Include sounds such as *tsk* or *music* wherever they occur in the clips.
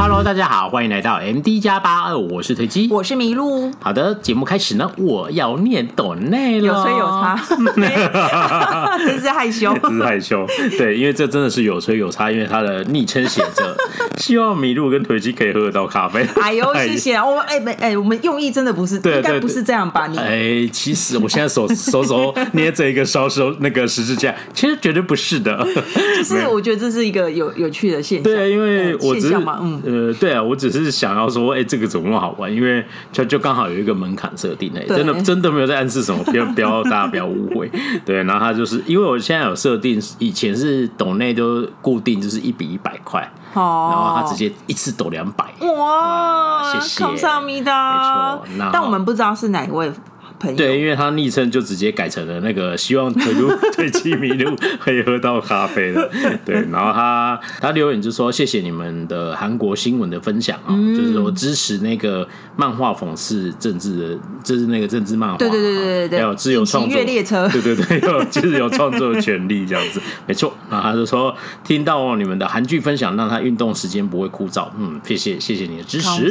Hello，大家好，欢迎来到 MD 加八二，我是推机，我是麋鹿。好的，节目开始呢，我要念抖内了，有吹有差，*laughs* 真是害羞，真是害羞。对，因为这真的是有吹有差，因为他的昵称写着希望麋鹿跟腿鸡可以喝得到咖啡。*laughs* 哎呦，谢谢啊！我们哎没哎，我们用意真的不是，应该不是这样吧？你哎，其实我现在手手手捏着一个烧手那个十字架，*laughs* 其实绝对不是的。*laughs* 就是我觉得这是一个有有趣的现象，对，因为我只是嗯。呃，对啊，我只是想要说，哎，这个怎么那么好玩？因为就就刚好有一个门槛设定，哎，真的真的没有在暗示什么，不要不要大家不要误会。对，然后他就是因为我现在有设定，以前是抖内都固定就是一比一百块，然后他直接一次抖两百，哇，谢谢，没错，但我们不知道是哪一位。对，因为他昵称就直接改成了那个 *laughs* 希望推鹿推机麋鹿可以喝到咖啡的。*laughs* 对，然后他他留言就说谢谢你们的韩国新闻的分享啊，嗯、就是说支持那个漫画讽刺政治的，就是那个政治漫画，对对对对对，还有自由创作列车，对对对，*laughs* 有自由创作的权利这样子，没错。然后他就说听到你们的韩剧分享，让他运动时间不会枯燥。嗯，谢谢谢谢你的支持，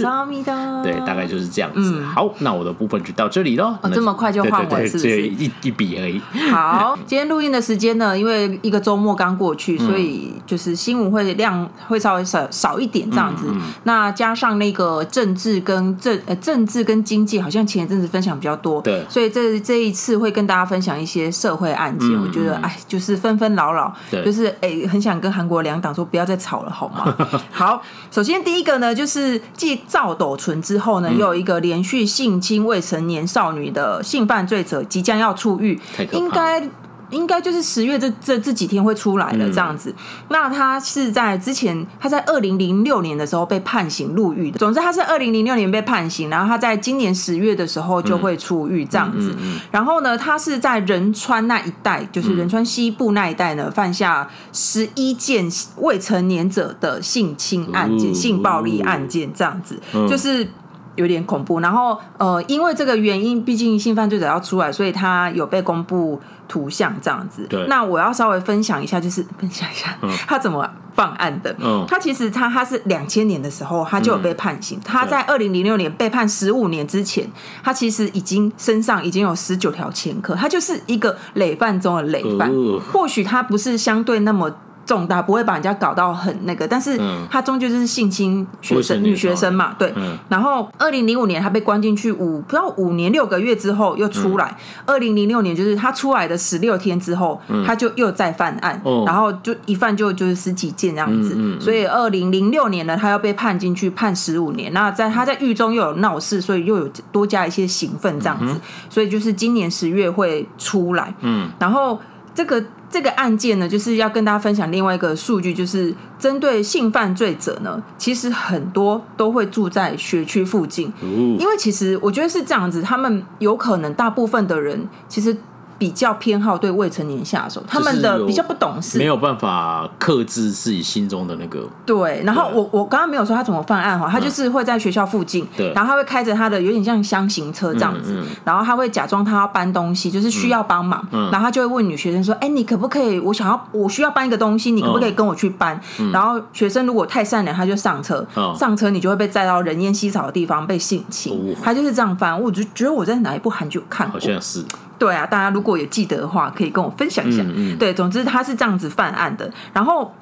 对，大概就是这样子。嗯、好，那我的部分就到这里喽。这么快就换完，是不是？一一笔而已。好，*laughs* 今天录音的时间呢，因为一个周末刚过去，所以就是新闻会量会稍微少少一点这样子。那加上那个政治跟政呃政治跟经济，好像前一阵子分享比较多，对，所以这这一次会跟大家分享一些社会案件。我觉得哎，就是纷纷扰扰，就是哎，很想跟韩国两党说不要再吵了，好吗？*laughs* 好，首先第一个呢，就是继赵斗淳之后呢，又有一个连续性侵未成年少女的。性犯罪者即将要出狱，应该应该就是十月这这这几天会出来了这样子。嗯、那他是在之前，他在二零零六年的时候被判刑入狱的。总之，他是二零零六年被判刑，然后他在今年十月的时候就会出狱这样子。然后呢，他是在仁川那一带，就是仁川西部那一带呢，犯下十一件未成年者的性侵案件、性暴力案件这样子，嗯、就是。有点恐怖，然后呃，因为这个原因，毕竟性犯罪者要出来，所以他有被公布图像这样子。对，那我要稍微分享一下，就是分享一下他怎么犯案的。嗯，他其实他他是两千年的时候他就有被判刑，嗯、他在二零零六年被判十五年之前，他其实已经身上已经有十九条前科，他就是一个累犯中的累犯。呃、或许他不是相对那么。重大不会把人家搞到很那个，但是他终究就是性侵学生女学生嘛，对。然后二零零五年他被关进去五不知道五年六个月之后又出来，二零零六年就是他出来的十六天之后，他就又再犯案，然后就一犯就就是十几件这样子，所以二零零六年呢，他要被判进去判十五年。那在他在狱中又有闹事，所以又有多加一些刑分这样子，所以就是今年十月会出来。嗯，然后这个。这个案件呢，就是要跟大家分享另外一个数据，就是针对性犯罪者呢，其实很多都会住在学区附近，因为其实我觉得是这样子，他们有可能大部分的人其实。比较偏好对未成年下手，他们的比较不懂事，没有办法克制自己心中的那个。对，然后我我刚刚没有说他怎么犯案哈，他就是会在学校附近，对，然后他会开着他的有点像箱型车这样子，然后他会假装他要搬东西，就是需要帮忙，然后他就会问女学生说：“哎，你可不可以？我想要，我需要搬一个东西，你可不可以跟我去搬？”然后学生如果太善良，他就上车，上车你就会被载到人烟稀少的地方被性侵，他就是这样犯。我就觉得我在哪一部韩剧有看过，好像是。对啊，大家如果有记得的话，可以跟我分享一下。嗯嗯、对，总之他是这样子犯案的，然后，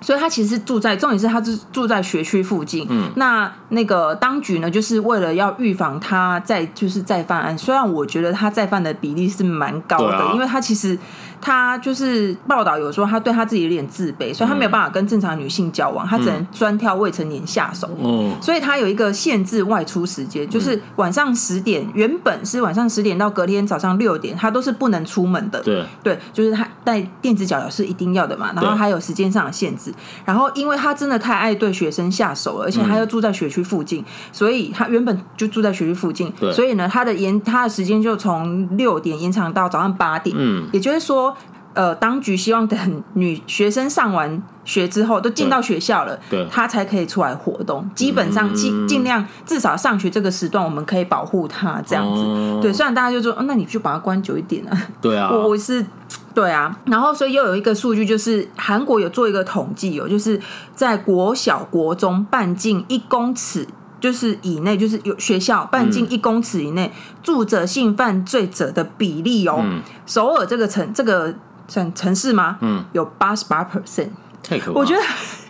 所以他其实是住在，重点是他是住在学区附近。嗯，那那个当局呢，就是为了要预防他再就是再犯案。虽然我觉得他再犯的比例是蛮高的，啊、因为他其实。他就是报道有说，他对他自己有点自卑，所以他没有办法跟正常女性交往，他只能专挑未成年下手。嗯，所以他有一个限制外出时间，就是晚上十点，原本是晚上十点到隔天早上六点，他都是不能出门的。对，对，就是他带电子脚镣是一定要的嘛，然后还有时间上的限制。然后因为他真的太爱对学生下手了，而且他又住在学区附近，所以他原本就住在学区附近，所以呢，他的延他的时间就从六点延长到早上八点。嗯，也就是说。呃，当局希望等女学生上完学之后，都进到学校了，对，她才可以出来活动。基本上尽尽量至少上学这个时段，我们可以保护她这样子。对，虽然大家就说，哦，那你就把它关久一点啊。对啊，我我是。对啊，然后所以又有一个数据，就是韩国有做一个统计哦，就是在国小、国中半径一公尺就是以内，就是有学校半径一公尺以内、嗯、住着性犯罪者的比例哦。嗯、首尔这个城这个城城市吗？嗯，有八十八 percent，太可怕。我觉得，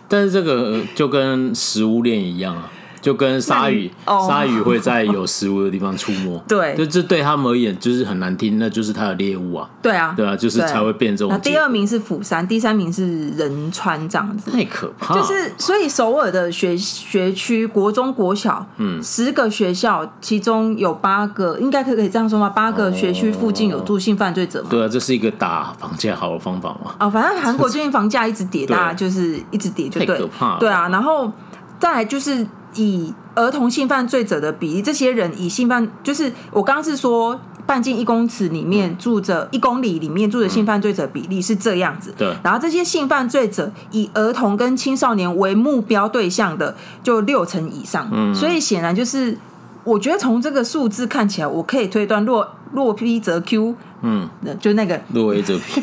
但是这个就跟食物链一样啊。就跟鲨鱼，鲨鱼会在有食物的地方出没。对，就这对他们而言就是很难听，那就是它的猎物啊。对啊，对啊，就是才会变这种。那第二名是釜山，第三名是仁川，这样子。太可怕。就是所以首尔的学学区，国中、国小，嗯，十个学校，其中有八个，应该可可以这样说吗？八个学区附近有住性犯罪者吗？对啊，这是一个打房价好的方法嘛。哦，反正韩国最近房价一直跌，大家就是一直跌，就对。太可怕了。对啊，然后再来就是。以儿童性犯罪者的比例，这些人以性犯就是我刚刚是说半径一公尺里面住着一公里里面住着性犯罪者比例是这样子。对。然后这些性犯罪者以儿童跟青少年为目标对象的就六成以上。嗯。所以显然就是，我觉得从这个数字看起来，我可以推断若若 P 则 Q。嗯。就那个若 A 则 P。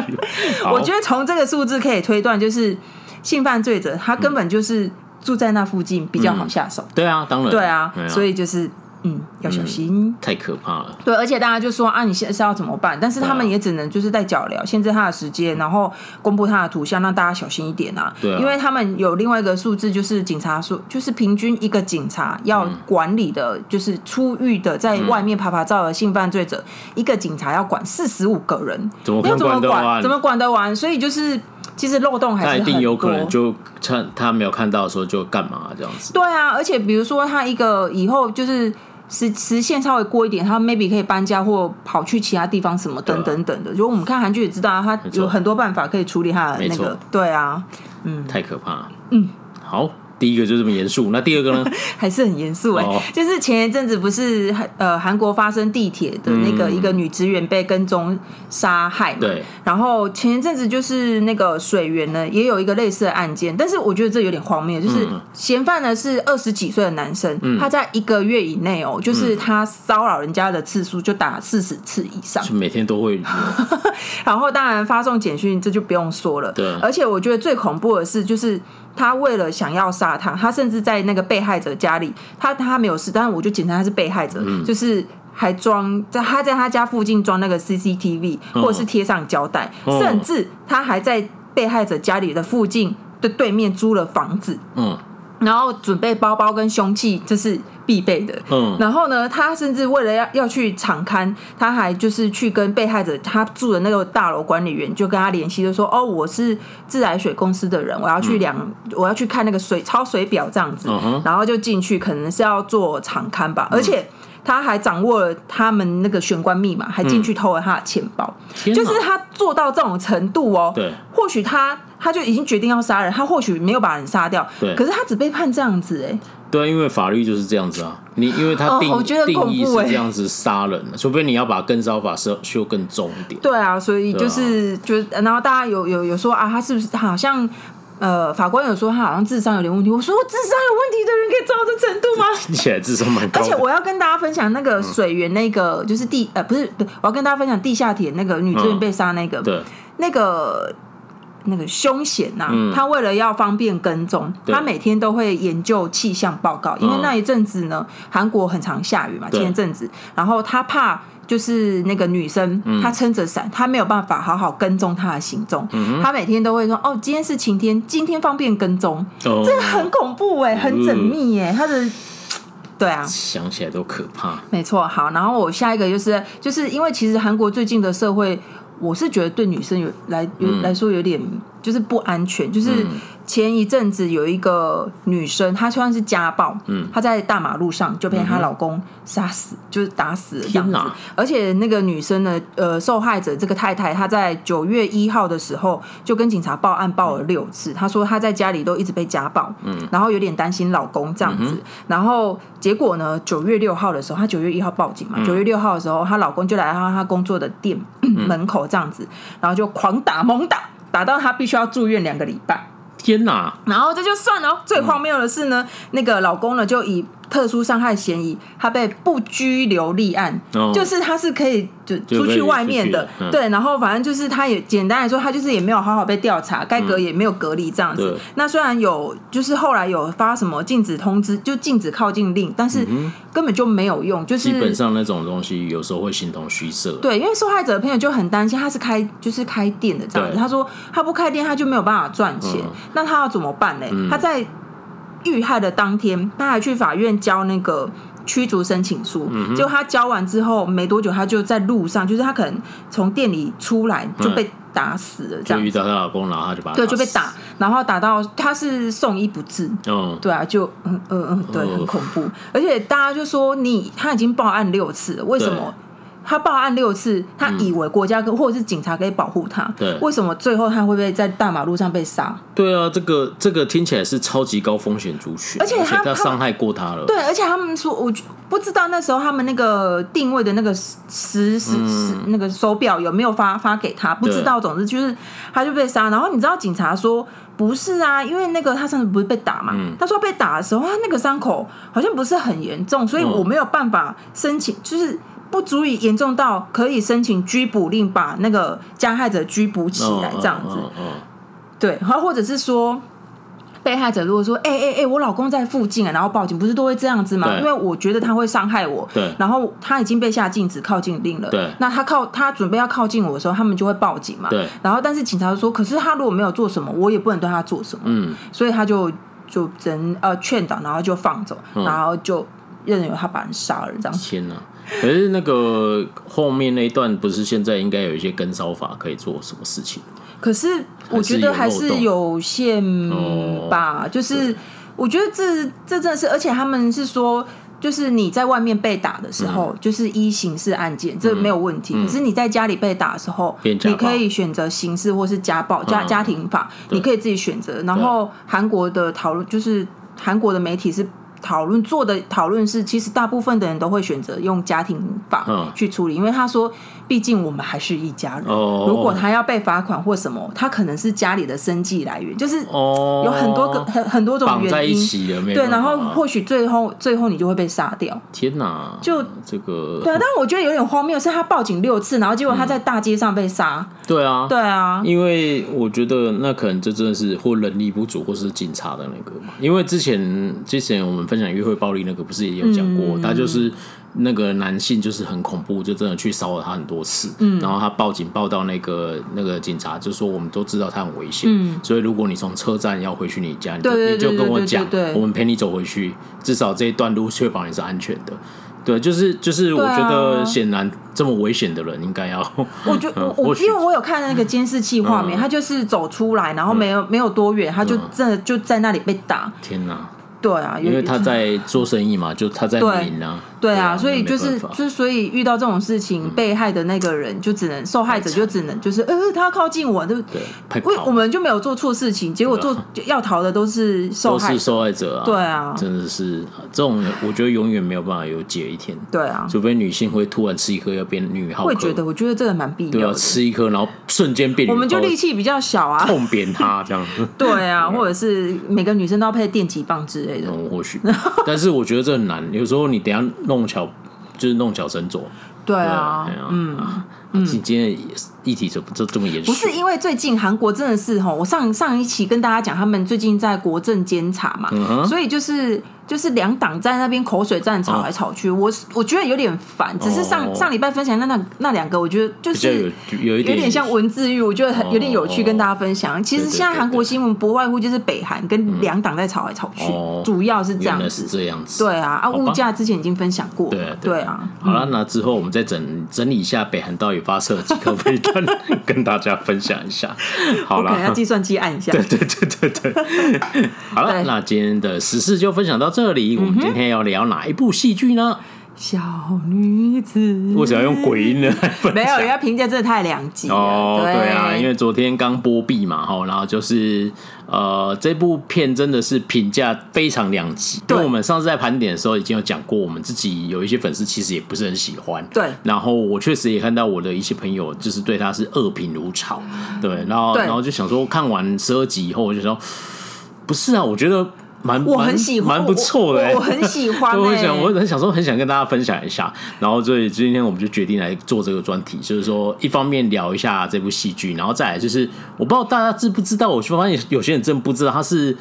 *laughs* 我觉得从这个数字可以推断，就是性犯罪者他根本就是。住在那附近比较好下手。嗯，对啊，当然，对啊，所以就是。嗯，要小心，太可怕了。对，而且大家就说啊，你现在是要怎么办？但是他们也只能就是在脚镣，限制他的时间，然后公布他的图像，让大家小心一点啊。对，因为他们有另外一个数字，就是警察数，就是平均一个警察要管理的，就是出狱的，在外面爬爬照的性犯罪者，一个警察要管四十五个人，怎么管得完？怎么管得完？所以就是其实漏洞还是。他一定有可能就趁他没有看到的时候就干嘛这样子。对啊，而且比如说他一个以后就是。时时限稍微过一点，他 maybe 可以搬家或跑去其他地方什么等等等的。如果我们看韩剧也知道，他有很多办法可以处理他的那个。对啊，嗯，太可怕了。嗯，好。第一个就这么严肃，那第二个呢？*laughs* 还是很严肃哎，哦、就是前一阵子不是呃韩国发生地铁的那个一个女职员被跟踪杀害嘛？对。然后前一阵子就是那个水源呢，也有一个类似的案件，但是我觉得这有点荒谬，就是嫌犯呢是二十几岁的男生，嗯、他在一个月以内哦，就是他骚扰人家的次数就打四十次以上，就每天都会。*laughs* 然后当然发送简讯，这就不用说了。对。而且我觉得最恐怖的是，就是。他为了想要杀他，他甚至在那个被害者家里，他他没有事，但是我就简称他是被害者，嗯、就是还装在他在他家附近装那个 CCTV，或者是贴上胶带，哦、甚至他还在被害者家里的附近的对面租了房子。嗯。然后准备包包跟凶器，这是必备的。嗯，然后呢，他甚至为了要要去场刊，他还就是去跟被害者他住的那个大楼管理员就跟他联系，就说：“哦，我是自来水公司的人，我要去量，嗯、我要去看那个水抄水表这样子。嗯哼”然后就进去，可能是要做场刊吧，嗯、而且。他还掌握了他们那个玄关密码，还进去偷了他的钱包，嗯、就是他做到这种程度哦。对，或许他他就已经决定要杀人，他或许没有把人杀掉，对，可是他只被判这样子哎。对，因为法律就是这样子啊，你因为他定、定义是这样子杀人，除非你要把跟烧法修修更重一点。对啊，所以就是、啊、就然后大家有有有说啊，他是不是他好像。呃，法官有说他好像智商有点问题。我说智商有问题的人可以做到这程度吗？*laughs* 听起来智商蛮高。而且我要跟大家分享那个水源，那个、嗯、就是地呃不是，我要跟大家分享地下铁那个女职员被杀那个，嗯、对，那个那个凶险呐、啊，嗯、他为了要方便跟踪，他每天都会研究气象报告，因为那一阵子呢，韩国很常下雨嘛，前一阵子，然后他怕。就是那个女生，她撑着伞，她没有办法好好跟踪她的行踪。她每天都会说：“哦，今天是晴天，今天方便跟踪。”这个很恐怖哎，很缜密哎，她的 *tsk* 对啊，想起来都可怕。没错，好，然后我下一个就是，就是因为其实韩国最近的社会，我是觉得对女生有来有来说有点就是不安全，就是。前一阵子有一个女生，她算是家暴，嗯，她在大马路上就被她老公杀死，嗯、就是打死了这样子。而且那个女生呢，呃，受害者这个太太，她在九月一号的时候就跟警察报案报了六次，她说她在家里都一直被家暴，嗯，然后有点担心老公这样子，嗯、然后结果呢，九月六号的时候，她九月一号报警嘛，九、嗯、月六号的时候，她老公就来到她工作的店、嗯、门口这样子，然后就狂打猛打，打到她必须要住院两个礼拜。天哪！然后这就算了，最荒谬的是呢，嗯、那个老公呢就以特殊伤害嫌疑，他被不拘留立案，哦、就是他是可以就出去外面的，嗯、对，然后反正就是他也简单来说，他就是也没有好好被调查，该隔也没有隔离这样子。嗯、那虽然有就是后来有发什么禁止通知，就禁止靠近令，但是根本就没有用，就是基本上那种东西有时候会形同虚设。对，因为受害者的朋友就很担心，他是开就是开店的这样子，他说他不开店他就没有办法赚钱，嗯、那他要怎么办呢？嗯、他在。遇害的当天，他还去法院交那个驱逐申请书。嗯、结果他交完之后没多久，他就在路上，就是他可能从店里出来就被打死了。这样、遇到她老公，然后他就把对就被打，然后打到他是送医不治。哦，对啊，就嗯嗯嗯，对，很恐怖。哦、而且大家就说你他已经报案六次了，为什么？他报案六次，他以为国家或者是警察可以保护他。对，为什么最后他会被在大马路上被杀？对啊，这个这个听起来是超级高风险族群，而且他伤害过他了。对，而且他们说，我不知道那时候他们那个定位的那个时时时、嗯、那个手表有没有发发给他，不知道。总之就是他就被杀。然后你知道警察说不是啊，因为那个他上次不是被打嘛？嗯、他说被打的时候，他那个伤口好像不是很严重，所以我没有办法申请，就是。不足以严重到可以申请拘捕令，把那个加害者拘捕起来这样子。Oh, oh, oh, oh. 对，然后或者是说，被害者如果说，哎哎哎，我老公在附近啊，然后报警，不是都会这样子吗？因为我觉得他会伤害我。对。然后他已经被下禁止靠近令了。对。那他靠他准备要靠近我的时候，他们就会报警嘛。对。然后，但是警察说，可是他如果没有做什么，我也不能对他做什么。嗯。所以他就就只能呃劝导，然后就放走，嗯、然后就任由他把人杀了这样。天哪！可是那个后面那一段不是现在应该有一些跟烧法可以做什么事情？可是我觉得还是有限吧。哦、就是我觉得这这真的是，而且他们是说，就是你在外面被打的时候，嗯、就是一刑事案件，这没有问题。嗯、可是你在家里被打的时候，你可以选择刑事或是家暴家家庭法，嗯、你可以自己选择。然后韩国的讨论就是韩国的媒体是。讨论做的讨论是，其实大部分的人都会选择用家庭法去处理，嗯、因为他说，毕竟我们还是一家人。哦、如果他要被罚款或什么，他可能是家里的生计来源，就是有很多个很很多种原因。在一起了，对，然后或许最后最后你就会被杀掉。天哪！就这个对啊，但我觉得有点荒谬，是他报警六次，然后结果他在大街上被杀。嗯、对啊，对啊，因为我觉得那可能这真的是或人力不足，或是警察的那个嘛。因为之前之前我们分享约会暴力那个，不是也有讲过，嗯、他就是。那个男性就是很恐怖，就真的去骚扰他很多次，嗯，然后他报警报到那个那个警察，就说我们都知道他很危险，嗯，所以如果你从车站要回去你家，你就你就跟我讲，我们陪你走回去，至少这一段路确保你是安全的。对，就是就是，我觉得显然这么危险的人应该要，*laughs* 我觉我我因为我有看那个监视器画面，他就是走出来，然后没有没有多远，他就真的就在那里被打。天哪！对啊，因为他在做生意嘛，就他在赢啊。对啊，所以就是就是，所以遇到这种事情，被害的那个人就只能受害者就只能就是呃，他要靠近我，对不对？为我们就没有做错事情，结果做要逃的都是受害，都是受害者啊。对啊，真的是这种，我觉得永远没有办法有解一天。对啊，除非女性会突然吃一颗要变女浩克。会觉得，我觉得这个蛮必要的。对啊，吃一颗然后瞬间变，我们就力气比较小啊，痛扁他这样子。*laughs* 对啊，或者是每个女生都要配电击棒之类嗯，或许，但是我觉得这很难。有时候你等下弄巧。就是弄巧成拙，对啊，嗯，今今天议题怎么这这么严肃？不是因为最近韩国真的是哈，我上上一期跟大家讲，他们最近在国政监察嘛，所以就是。就是两党在那边口水战，吵来吵去，我我觉得有点烦。只是上上礼拜分享那那那两个，我觉得就是有点像文字狱，我觉得很有点有趣，跟大家分享。其实现在韩国新闻不外乎就是北韩跟两党在吵来吵去，主要是这样子。这样子。对啊，啊，物价之前已经分享过。对对啊。好了，那之后我们再整整理一下北韩到底发射几颗飞弹，跟大家分享一下。*laughs* 好了，要计算机按一下。对对对对对。*laughs* 好了，那今天的时事就分享到这里，我们今天要聊哪一部戏剧呢？小女子，为什么要用鬼音呢？没有，人家评价真的太两极哦。对，对啊，因为昨天刚播毕嘛，哈，然后就是呃，这部片真的是评价非常两极。对，我们上次在盘点的时候已经有讲过，我们自己有一些粉丝其实也不是很喜欢。对，然后我确实也看到我的一些朋友就是对他是恶评如潮。对，然后然后就想说，看完十二集以后，我就说不是啊，我觉得。蛮我很喜欢，蛮不错的、欸我，我很喜欢、欸。我想，我很想说，很想跟大家分享一下。然后，所以今天我们就决定来做这个专题，就是说，一方面聊一下这部戏剧，然后再来就是，我不知道大家知不知道，我发现有些人真不知道，它是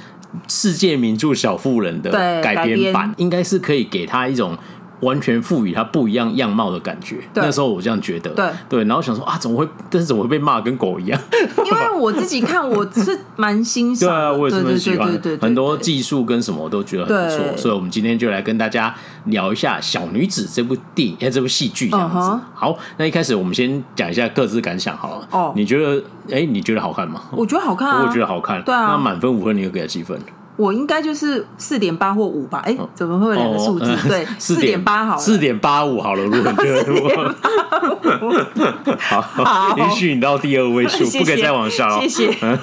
世界名著《小妇人》的改编版，应该是可以给他一种。完全赋予他不一样样貌的感觉。那时候我这样觉得，对对，然后想说啊，怎么会？但是怎么会被骂跟狗一样？*laughs* 因为我自己看，我是蛮欣赏。对啊，我也是蛮喜欢。对对对，很多技术跟什么我都觉得很不错。所以，我们今天就来跟大家聊一下《小女子》这部电影，哎，这部戏剧这样子。好，那一开始我们先讲一下各自感想好了。哦，你觉得？哎，你觉得好看吗？我觉得好看啊，我觉得好看。对啊，那满分五分，你又给他几分？我应该就是四点八或五吧？哎，怎么会有两个数字？哦、对，*laughs* 四点八好，四点八五好了。如果你觉得好，*laughs* 允许你到第二位数，*laughs* 不可以再往下了。谢谢。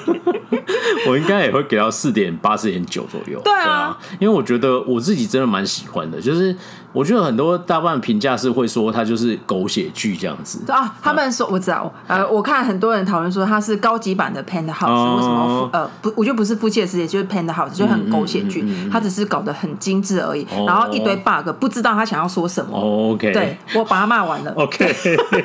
我应该也会给到四点八、四点九左右。对啊，因为我觉得我自己真的蛮喜欢的，就是。我觉得很多大半评价是会说它就是狗血剧这样子啊。他们说我知道，呃，我看很多人讨论说它是高级版的 Penthouse，为什么？呃，不，我觉得不是夫妻的世界，就是 Penthouse，就很狗血剧，它只是搞得很精致而已，然后一堆 bug，不知道他想要说什么。OK，对，我把他骂完了。*laughs* OK，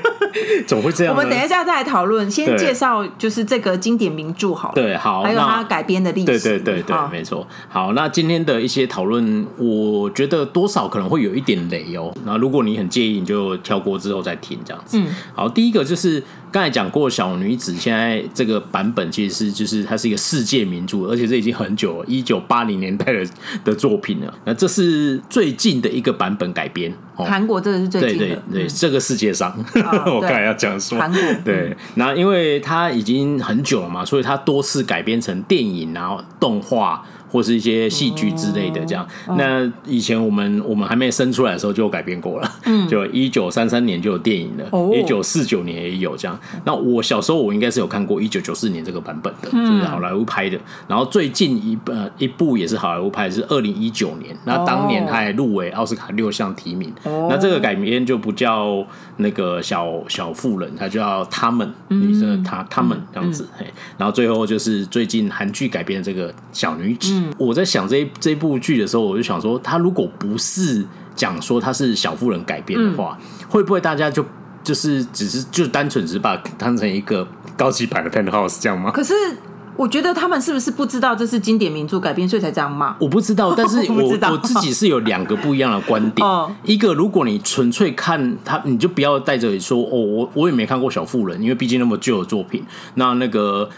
*laughs* 怎么会这样？我们等一下再来讨论，先介绍就是这个经典名著好了。对，好，还有它改编的历史。对对对对，没错。好，那今天的一些讨论，我觉得多少可能会有一点雷哦。那如果你很介意，你就跳过之后再听这样子。嗯，好，第一个就是刚才讲过，小女子现在这个版本其实是就是它是一个世界名著，而且这已经很久了，一九八零年代的的作品了。那这是最近的一个版本改编。韩国这个是最近的，对对对，这个世界上 *laughs* 我刚才要讲说韩国对。那因为它已经很久了嘛，所以它多次改编成电影，然后动画。或是一些戏剧之类的，这样。那以前我们我们还没生出来的时候就有改编过了，嗯 *laughs* 就一九三三年就有电影了，一九四九年也有这样。那我小时候我应该是有看过一九九四年这个版本的，就是好莱坞拍的。然后最近一呃一部也是好莱坞拍的，是二零一九年。那当年他还入围奥斯卡六项提名。那这个改编就不叫那个小小妇人，他叫他们女生的他他们这样子。嘿，然后最后就是最近韩剧改编的这个小女子。我在想这这部剧的时候，我就想说，她如果不是讲说她是小妇人改编的话，嗯、会不会大家就就是只是就单纯只是把当成一个高级版的 Penthouse 这样吗？可是。我觉得他们是不是不知道这是经典名著改编，所以才这样骂？我不知道，但是 *laughs* 我我，我自己是有两个不一样的观点。*laughs* 哦、一个，如果你纯粹看他，你就不要带着说哦，我我也没看过小妇人，因为毕竟那么旧的作品。那那个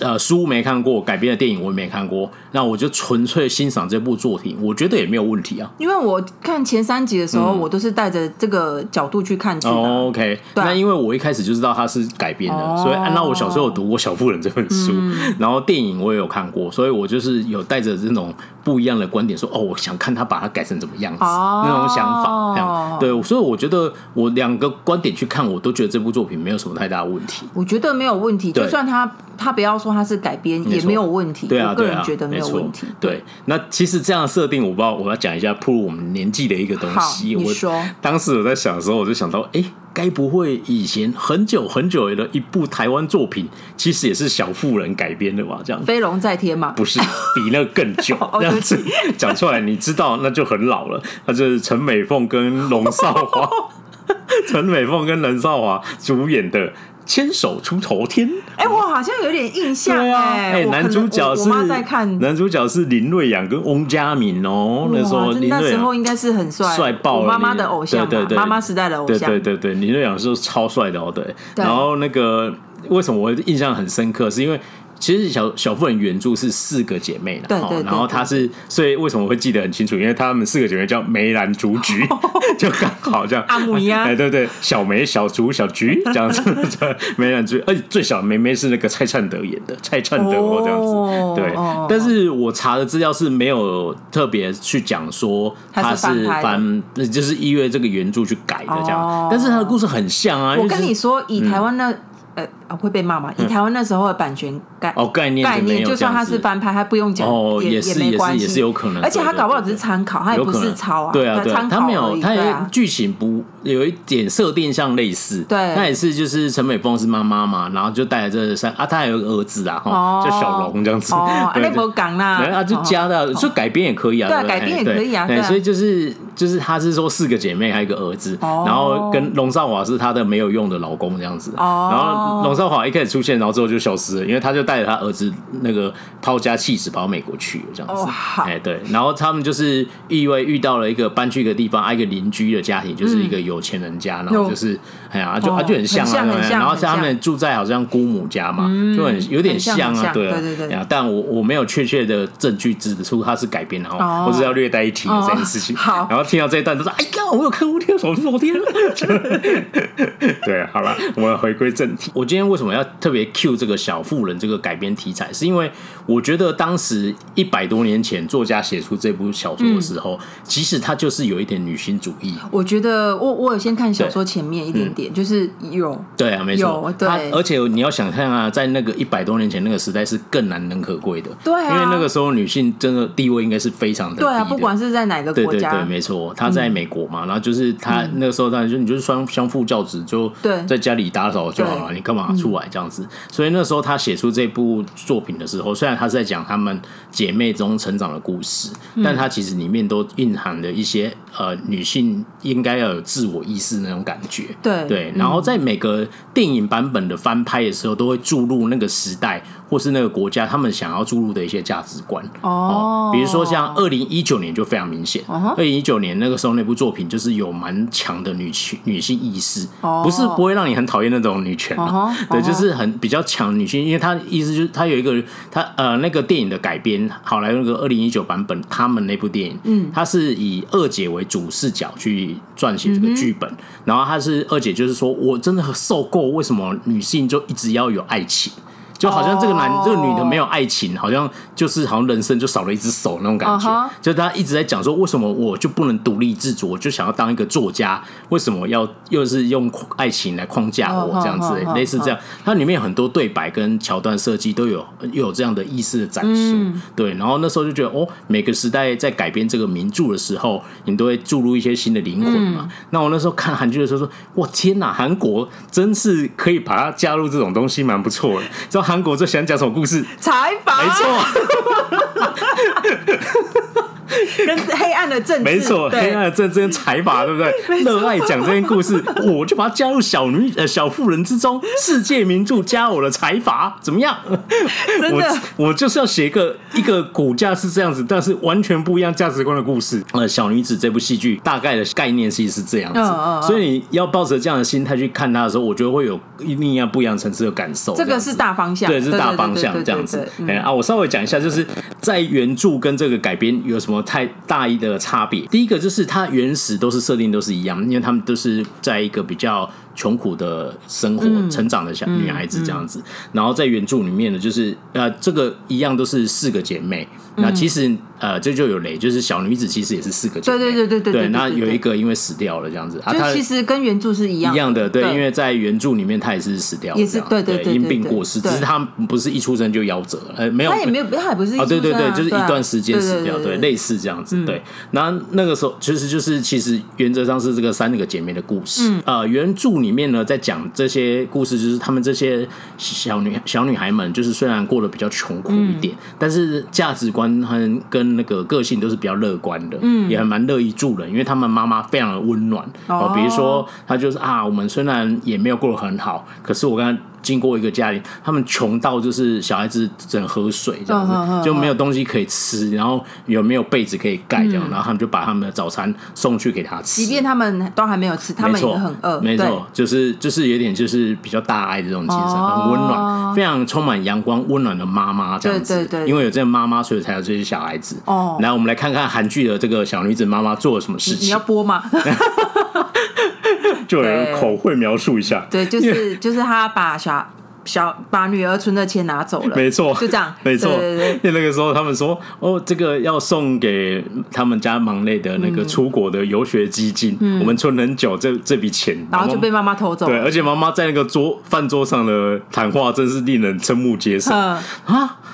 呃书没看过，改编的电影我也没看过，那我就纯粹欣赏这部作品，我觉得也没有问题啊。因为我看前三集的时候，嗯、我都是带着这个角度去看去的。哦、OK，对那因为我一开始就知道它是改编的，哦、所以按照我小时候有读过《小妇人》这本书。嗯然后电影我也有看过，所以我就是有带着这种不一样的观点说，哦，我想看他把它改成怎么样子，哦、那种想法，这样对，所以我觉得我两个观点去看，我都觉得这部作品没有什么太大的问题。我觉得没有问题，就算他他不要说他是改编，也没有问题。对啊，个人觉得没有问题。对，对，那其实这样的设定，我不知道我要讲一下暴露我们年纪的一个东西。你说，我当时我在想的时候，我就想到，哎。该不会以前很久很久的一部台湾作品，其实也是小妇人改编的吧？这样飞龙在天吗？不是，比那个更久。这样子讲出来，你知道那就很老了。那就是陈美凤跟龙少华，*laughs* 陈美凤跟龙少华主演的。牵手出头天，哎，我好像有点印象，对啊，哎，男主角是男主角是林瑞阳跟翁佳明哦，那时候那时候应该是很帅，帅爆了，妈妈的偶像，对对对，妈妈时代的偶像，对对对，林瑞阳是超帅的哦，对，然后那个为什么我印象很深刻，是因为。其实小小妇人原著是四个姐妹的，然后她是，所以为什么会记得很清楚？因为她们四个姐妹叫梅兰竹菊，*laughs* 就刚好这样。阿姆呀，*laughs* 哎，对对，小梅、小竹、小菊这样子，*laughs* 梅兰竹，而且最小的妹妹是那个蔡灿德演的，蔡灿德哦这样子。对，但是我查的资料是没有特别去讲说他是翻，就是依约这个原著去改的这样。但是他的故事很像啊。我跟你说，以台湾的。呃会被骂嘛？以台湾那时候的版权概哦概念概念，就算他是翻拍，他不用讲哦，也是也是也是有可能。而且他搞不好只是参考，他也不是抄啊。对啊对，他没有，他剧情不有一点设定像类似。对，那也是就是陈美凤是妈妈嘛，然后就带着这三啊，他还有个儿子啊，哦，叫小龙这样子。哦，*laughs* 那不讲啦，然后就加到，就改编也可以啊，对，改编也可以啊。对，所以就是就是他是说四个姐妹还有一个儿子，然后跟龙少华是他的没有用的老公这样子。哦，然后龙少华一开始出现，然后之后就消失了，因为他就带着他儿子那个抛家弃子跑到美国去了这样子。哎，对，然后他们就是意外遇到了一个搬去一个地方，一个邻居的家庭，就是一个有钱人家，然后就是哎呀，就就很像啊，然后他们住在好像姑母家嘛，就很有点像啊，对对对。但我我没有确切的证据指出他是改编，然后我只要略带一提这件事情。好，然后听到这一段，他说：“哎呀，我有看过天手，我天！” *laughs* 对，好了，我们回归正题。我今天为什么要特别 cue 这个小妇人这个改编题材？是因为我觉得当时一百多年前作家写出这部小说的时候，其实他就是有一点女性主义。我觉得我我有先看小说前面一点点，就是有对啊，没错，对。而且你要想象啊，在那个一百多年前那个时代是更难能可贵的，对啊，因为那个时候女性真的地位应该是非常的低的，对啊，不管是在哪个国家，对对对，没错，他在美国嘛，然后就是他那个时候当然就你就是双相夫教子，就在家里打扫就好了，你干嘛出来这样子？所以那时候他写出这部作品的时候，虽然他是在讲他们姐妹中成长的故事，但他其实里面都蕴含了一些呃女性应该要有自我意识那种感觉，对对。然后在每个电影版本的翻拍的时候，都会注入那个时代。或是那个国家，他们想要注入的一些价值观哦，比如说像二零一九年就非常明显。二零一九年那个时候那部作品就是有蛮强的女权女性意识，不是不会让你很讨厌那种女权对，就是很比较强女性，因为她意思就是她有一个她呃那个电影的改编，好莱坞那个二零一九版本，他们那部电影，嗯，它是以二姐为主视角去撰写这个剧本，然后她是二姐就是说我真的很受够，为什么女性就一直要有爱情？就好像这个男、oh. 这个女的没有爱情，好像就是好像人生就少了一只手那种感觉。Uh huh. 就他一直在讲说，为什么我就不能独立自主？我就想要当一个作家，为什么要又是用爱情来框架我这样子？类似这样，它里面有很多对白跟桥段设计都有又有这样的意思的展示。嗯、对，然后那时候就觉得哦，每个时代在改编这个名著的时候，你都会注入一些新的灵魂嘛。嗯、那我那时候看韩剧的时候说，哇天哪，韩国真是可以把它加入这种东西，蛮不错的。知道。韩国最喜欢讲什么故事？采访，没错。*laughs* *laughs* 跟黑暗的政治，没错，黑暗的政治跟财阀，对不对？*laughs* 热爱讲这些故事，我就把它加入小女呃小妇人之中，世界名著加我的财阀，怎么样？*laughs* 真的，我我就是要写一个一个骨架是这样子，但是完全不一样价值观的故事。呃，小女子这部戏剧大概的概念其实是这样子，所以你要抱着这样的心态去看它的时候，我觉得会有另一样不一样层次的感受。这个是大方向，对，是大方向这样子。哎啊，我稍微讲一下，就是在原著跟这个改编有什么？太大一的差别。第一个就是它原始都是设定都是一样，因为他们都是在一个比较穷苦的生活成长的小女孩子这样子。然后在原著里面呢，就是呃，这个一样都是四个姐妹。那其实呃，这就有雷，就是小女子其实也是四个姐妹。对对对对对。对，那有一个因为死掉了这样子啊，它其实跟原著是一样一样的。对，因为在原著里面她也是死掉了，也是对对对，因病过世。只是她不是一出生就夭折了，呃，没有，她也没有，她也不是。哦，对对对，就是一段时间死掉，对，类似这样子。对，那那个时候其实就是其实原则上是这个三个姐妹的故事。呃，原著里面呢，在讲这些故事，就是她们这些小女小女孩们，就是虽然过得比较穷苦一点，但是价值观和跟那个个性都是比较乐观的，嗯，也还蛮乐意助人，因为他们妈妈非常的温暖哦。比如说，他就是啊，我们虽然也没有过得很好，可是我刚刚。经过一个家里，他们穷到就是小孩子只能喝水这样子，就没有东西可以吃，然后有没有被子可以盖这样，然后他们就把他们的早餐送去给他吃。即便他们都还没有吃，他们也很饿。没错，就是就是有点就是比较大爱的这种精神，很温暖，非常充满阳光温暖的妈妈这样子。对对对，因为有这个妈妈，所以才有这些小孩子。哦，来我们来看看韩剧的这个小女子妈妈做了什么事情。你要播吗？*laughs* 就有人口会描述一下。对，就是就是他把小。小把女儿存的钱拿走了，没错，就这样，没错。对对对，因为那个时候他们说，哦，这个要送给他们家忙内的那个出国的游学基金，嗯、我们存很久，这这笔钱，然后就被妈妈偷走了。对，而且妈妈在那个桌饭桌上的谈话真是令人瞠目结舌啊！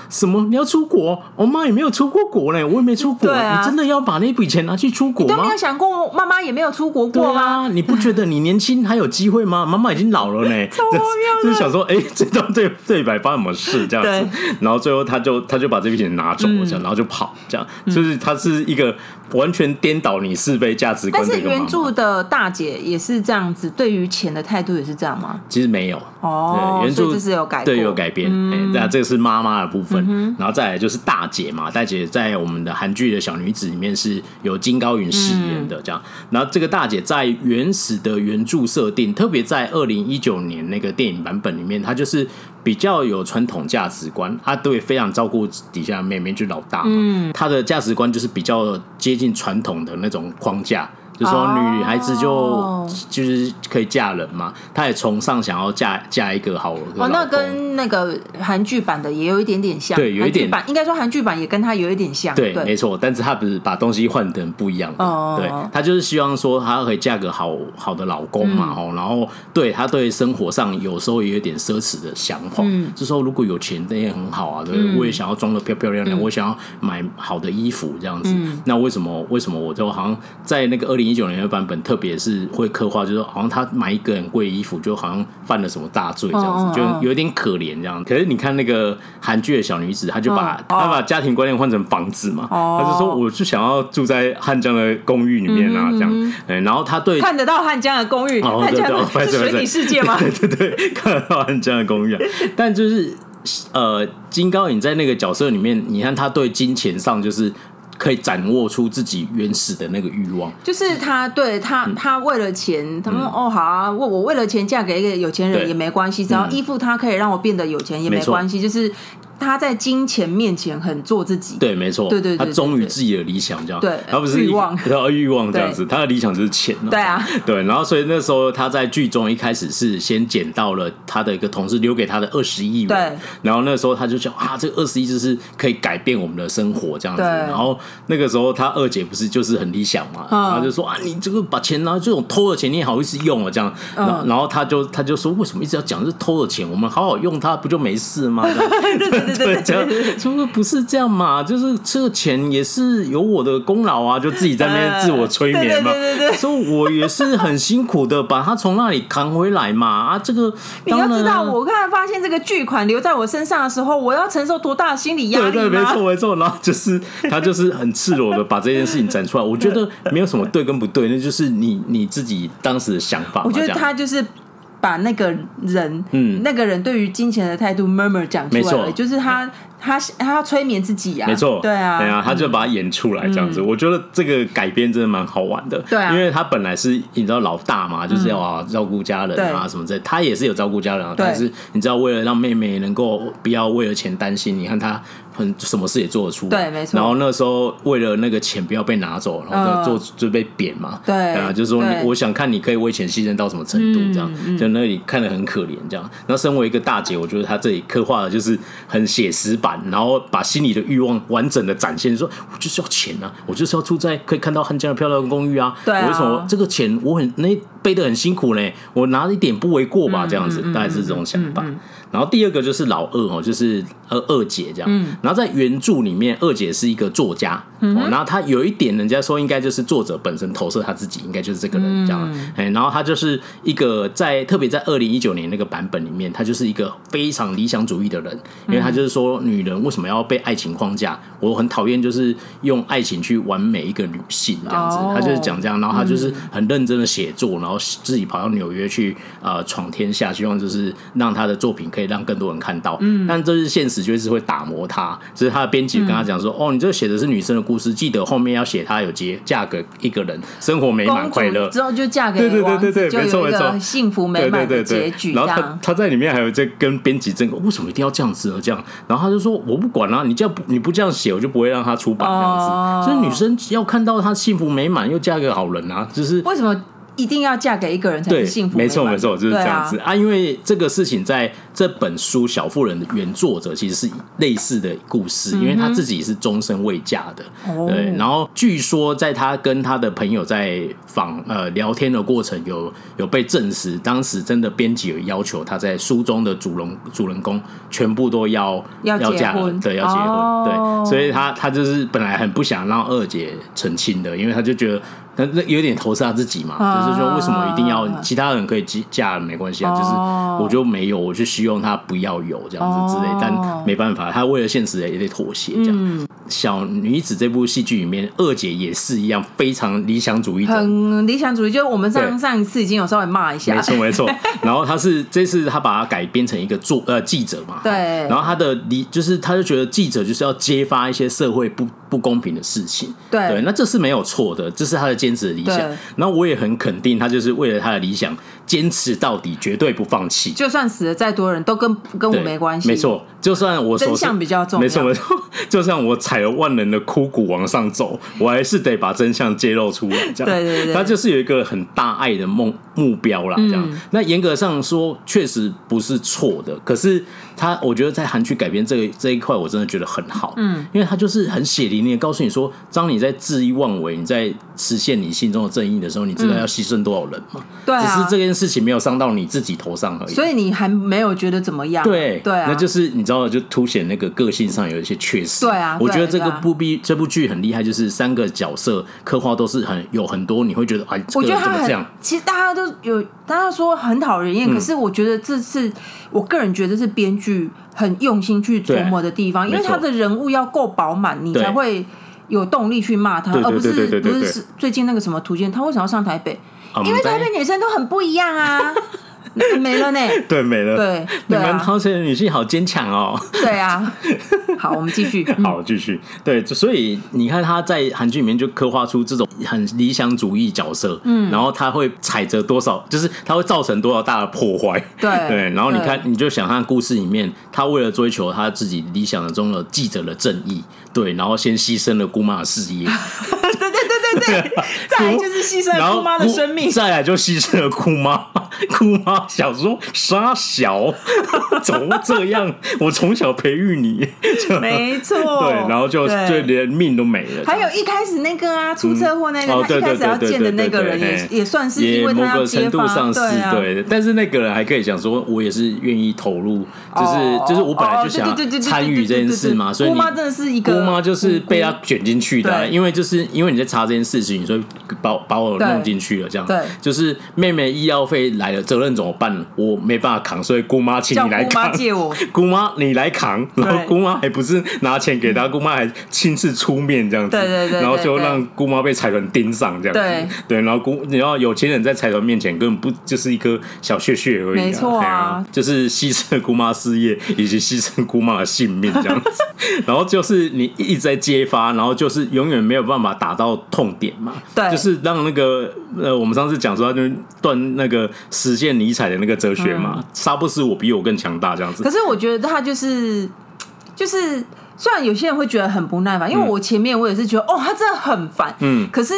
什么？你要出国？我妈也没有出过国呢，我也没出国。啊、你真的要把那笔钱拿去出国吗？你都没有想过，妈妈也没有出国过吗？啊、你不觉得你年轻还有机会吗？妈妈已经老了呢，*laughs* 就就是想说，哎、欸，这段对对白发生什么事这样子？然后最后他就他就把这笔钱拿走了，这样，然后就跑，这样，嗯、就是他是一个完全颠倒你是非价值观的。但是原著的大姐也是这样子，对于钱的态度也是这样吗？其实没有哦，原著是有改，对，有改编。哎，那这个是妈妈的部分，然后再来就是大姐嘛，大姐在我们的韩剧的小女子里面是由金高云饰演的，这样。然后这个大姐在原始的原著设定，特别在二零一九年那个电影版本里面，她就是比较有传统价值观，她对非常照顾底下的妹妹，就老大嘛，她的价值观就是比较接近传统的那种框架。就说女孩子就、oh. 就是可以嫁人嘛，她也崇尚想要嫁嫁一个好的哦，那跟那个韩剧版的也有一点点像，对，有一点。版应该说韩剧版也跟她有一点像，对，对。没错，但是她不是把东西换得很不一样的，oh. 对，她就是希望说她可以嫁个好好的老公嘛，哦、嗯，然后对她对生活上有时候也有点奢侈的想法，嗯，就说如果有钱那也很好啊，对，嗯、我也想要装的漂漂亮亮，嗯、我想要买好的衣服这样子，嗯、那为什么为什么我就好像在那个二零一九年的版本，特别是会刻画，就是好像他买一个很贵衣服，就好像犯了什么大罪这样子，就有点可怜这样。可是你看那个韩剧的小女子，她就把她把家庭观念换成房子嘛，她就说我就想要住在汉江的公寓里面啊，这样。然后她对看得到汉江的公寓，汉江是水底世界吗？对 *laughs* 对对，*laughs* 看得到汉江的公寓。但就是呃，金高银在那个角色里面，你看他对金钱上就是。可以掌握出自己原始的那个欲望，就是他对他，他为了钱，他说哦好啊，我我为了钱嫁给一个有钱人也没关系，只要依附他可以让我变得有钱也没关系，就是。他在金钱面前很做自己，对，没错，对对，他忠于自己的理想，这样，对，他不是欲望，他欲望这样子，他的理想就是钱，对啊，对，然后所以那时候他在剧中一开始是先捡到了他的一个同事留给他的二十亿元，对，然后那时候他就想啊，这个二十亿就是可以改变我们的生活这样子，然后那个时候他二姐不是就是很理想嘛，然后就说啊，你这个把钱拿这种偷的钱你也好意思用啊这样，然后他就他就说为什么一直要讲是偷的钱，我们好好用它不就没事吗？*laughs* 对对对对。说不是这样嘛，就是这个钱也是有我的功劳啊，就自己在那边自我催眠嘛。*laughs* 对对对所以我也是很辛苦的把他从那里扛回来嘛。啊，这个 *laughs* 你要知道，我刚才发现这个巨款留在我身上的时候，我要承受多大的心理压力？对对，没错没错。然后就是他就是很赤裸的把这件事情展出来。我觉得没有什么对跟不对，那就是你你自己当时的想法。我觉得他就是。把那个人，嗯，那个人对于金钱的态度，murmur 讲出来了，就是他，他，他要催眠自己呀，没错，对啊，对啊，他就把它演出来这样子。我觉得这个改编真的蛮好玩的，对啊，因为他本来是你知道老大嘛，就是要啊照顾家人啊什么的，他也是有照顾家人啊，但是你知道为了让妹妹能够不要为了钱担心，你看他。很什么事也做得出，对，没错。然后那时候为了那个钱不要被拿走，然后就做就被贬嘛，对啊，就是说我想看你可以为钱牺牲到什么程度，这样，就那里看得很可怜，这样。那身为一个大姐，我觉得她这里刻画的就是很写实版，然后把心里的欲望完整的展现，说我就是要钱啊，我就是要住在可以看到汉江的漂亮公寓啊，对，为什么这个钱我很那背得很辛苦呢？我拿一点不为过吧，这样子，大概是这种想法。然后第二个就是老二哦，就是二二姐这样。嗯。然后在原著里面，二姐是一个作家。嗯。然后她有一点，人家说应该就是作者本身投射他自己，应该就是这个人这样。哎，然后她就是一个在特别在二零一九年那个版本里面，她就是一个非常理想主义的人，因为她就是说，女人为什么要被爱情框架？我很讨厌就是用爱情去完美一个女性这样子。她就是讲这样，然后她就是很认真的写作，然后自己跑到纽约去呃闯天下，希望就是让她的作品。可以让更多人看到，嗯，但这是现实，就是会打磨他。只是他的编辑跟他讲说：“哦，你这个写的是女生的故事，记得后面要写她有结嫁给一个人，生活美满快乐，之后就嫁给对对对对对，没错没错，幸福美满的结局。”然后他他在里面还有在跟编辑争，为什么一定要这样子呢？这样，然后他就说：“我不管啊，你这样你不这样写，我就不会让他出版这样子。所以女生要看到她幸福美满又嫁给好人啊，就是为什么？”一定要嫁给一个人才是幸福，没错没错，就是这样子啊，啊。因为这个事情在这本书《小妇人》的原作者其实是类似的故事，嗯、因为他自己是终身未嫁的，哦、对。然后据说在他跟他的朋友在访呃聊天的过程有，有有被证实，当时真的编辑有要求他在书中的主人主人公全部都要要嫁了，对，要结婚，哦、对。所以他他就是本来很不想让二姐成亲的，因为他就觉得。那那有点投射他自己嘛，啊、就是说为什么一定要其他人可以嫁没关系啊？啊就是我就没有，我就希望他不要有这样子之类，啊、但没办法，他为了现实也得妥协这样。嗯、小女子这部戏剧里面，二姐也是一样非常理想主义，很理想主义。就是我们上上一次已经有稍微骂一下，没错没错。*laughs* 然后他是这次他把它改编成一个作呃记者嘛，对。然后他的理就是他就觉得记者就是要揭发一些社会不不公平的事情，对。对，那这是没有错的，这是他的坚持的理想。然后我也很肯定，他就是为了他的理想坚持到底，绝对不放弃。就算死了再多人都跟跟我没关系。没错，就算我真相比较重要。没错没错，*laughs* 就算我踩了万人的枯骨往上走，*laughs* 我还是得把真相揭露出来。这样，对对对，他就是有一个很大爱的梦目标啦。这样，嗯、那严格上说，确实不是错的。可是他，我觉得在韩剧改编这个这一块，我真的觉得很好。嗯，因为他就是很血淋淋的告诉你说，当你在恣意妄为，你在实现你心中的正义的时候，你知道要牺牲多少人吗？对、啊，只是这件事情没有伤到你自己头上而已。所以你还没有觉得怎么样？对对啊，那就是你知道，就凸显那个个性上有一些缺失。对啊，我觉得这个部剧这部剧很厉害，就是三个角色刻画都是很有很多，你会觉得哎，我觉得他怎么这样？其实大家都有，大家说很讨人厌，嗯、可是我觉得这次我个人觉得是编剧很用心去琢磨的地方，因为他的人物要够饱满，你才会。有动力去骂他，而不是不是最近那个什么图鉴，他为什么要上台北？因为台北女生都很不一样啊，*laughs* 没了呢。对，没了。对，你们桃城的女性好坚强哦。对啊。*laughs* 好，我们继续。好，继续。对，所以你看他在韩剧里面就刻画出这种很理想主义角色，嗯，然后他会踩着多少，就是他会造成多少大的破坏。对 *laughs* 对。然后你看，你就想看故事里面，他为了追求他自己理想的中的记者的正义。对，然后先牺牲了姑妈的事业。对对对对对，*laughs* 再来就是牺牲了姑妈的生命，再来就牺牲了姑妈。姑妈想说杀小，怎么这样？我从小培育你，*laughs* 没错。对，然后就就连命都没了。还有一开始那个啊，出车祸那个，他一开始要见的那个人，也也算是因为他某个程度上是对。但是那个人还可以讲说，我也是愿意投入，就是就是我本来就想参与这件事嘛。所以姑妈真的是一个。姑妈就是被他卷进去的，因为就是因为你在查这件事情，所以把把我弄进去了，这样。对，就是妹妹医药费来了，责任怎么办？我没办法扛，所以姑妈请你来扛。借我，*laughs* 姑妈你来扛，然后姑妈还不是拿钱给她，姑妈还亲自出面这样子。对对对。然后就让姑妈被财团盯上这样子。对对，然后姑，你要有钱人在财团面前根本不就是一颗小血血而已。没错啊，就是牺牲姑妈事业以及牺牲姑妈的性命这样子。*laughs* 然后就是你。一直在揭发，然后就是永远没有办法打到痛点嘛。对，就是让那个呃，我们上次讲说，他就断那个实现尼采的那个哲学嘛，杀、嗯、不死我，比我更强大这样子。可是我觉得他就是就是，虽然有些人会觉得很不耐烦，因为我前面我也是觉得、嗯、哦，他真的很烦。嗯，可是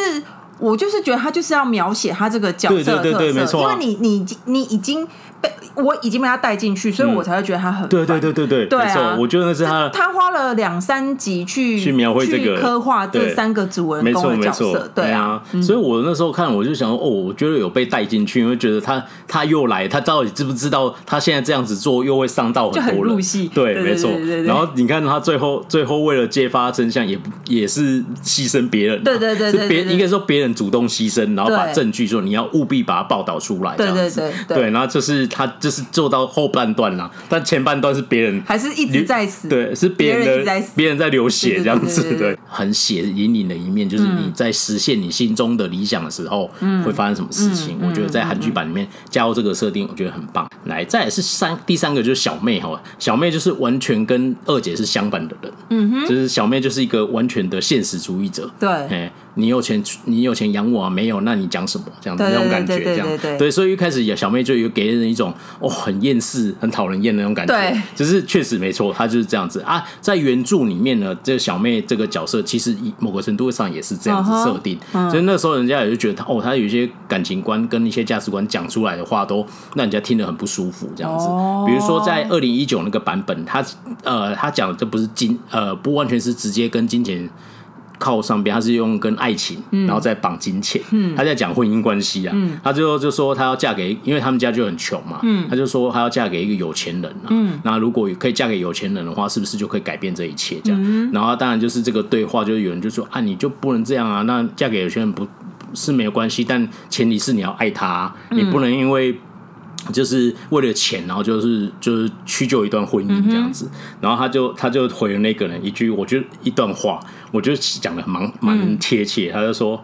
我就是觉得他就是要描写他这个角色的特色，对对对对，没错、啊，因为你你你已经。被我已经被他带进去，所以我才会觉得他很对对对对对，对啊，我觉得那是他他花了两三集去去描绘这个刻画这三个主人公的角色，对啊，所以我那时候看我就想说，哦，我觉得有被带进去，因为觉得他他又来，他到底知不知道他现在这样子做又会伤到很多人，对，没错。然后你看他最后最后为了揭发真相，也也是牺牲别人，对对对，是别应该说别人主动牺牲，然后把证据说你要务必把它报道出来，对对对对，然后就是。他就是做到后半段啦，但前半段是别人还是一直在死，对，是别人的别人在流血这样子，对，很血淋淋的一面，就是你在实现你心中的理想的时候，会发生什么事情？我觉得在韩剧版里面加入这个设定，我觉得很棒。来，再来是三第三个就是小妹哈，小妹就是完全跟二姐是相反的人，嗯哼，就是小妹就是一个完全的现实主义者，对，哎你有钱，你有钱钱养我啊？没有，那你讲什么？这样子那种感觉，这样对。所以一开始小妹就有给人一种哦，很厌世、很讨人厌的那种感觉。对，就是确实没错，她就是这样子啊。在原著里面呢，这个小妹这个角色其实某个程度上也是这样子设定，所以那时候人家也就觉得哦，她有一些感情观跟一些价值观讲出来的话，都让人家听得很不舒服，这样子。比如说在二零一九那个版本，他呃，他讲的这不是金呃，不完全是直接跟金钱。靠上边，他是用跟爱情，然后再绑金钱。嗯，他在讲婚姻关系啊。嗯，他最后就说他要嫁给，因为他们家就很穷嘛。嗯，他就说他要嫁给一个有钱人啊。嗯，那如果可以嫁给有钱人的话，是不是就可以改变这一切？这样。嗯，然后当然就是这个对话，就是有人就说啊，你就不能这样啊。那嫁给有钱人不是没有关系，但前提是你要爱他啊，你不能因为。就是为了钱，然后就是就是屈就一段婚姻这样子，然后他就他就回了那个人一句，我觉得一段话，我觉得讲的蛮蛮贴切。他就说：“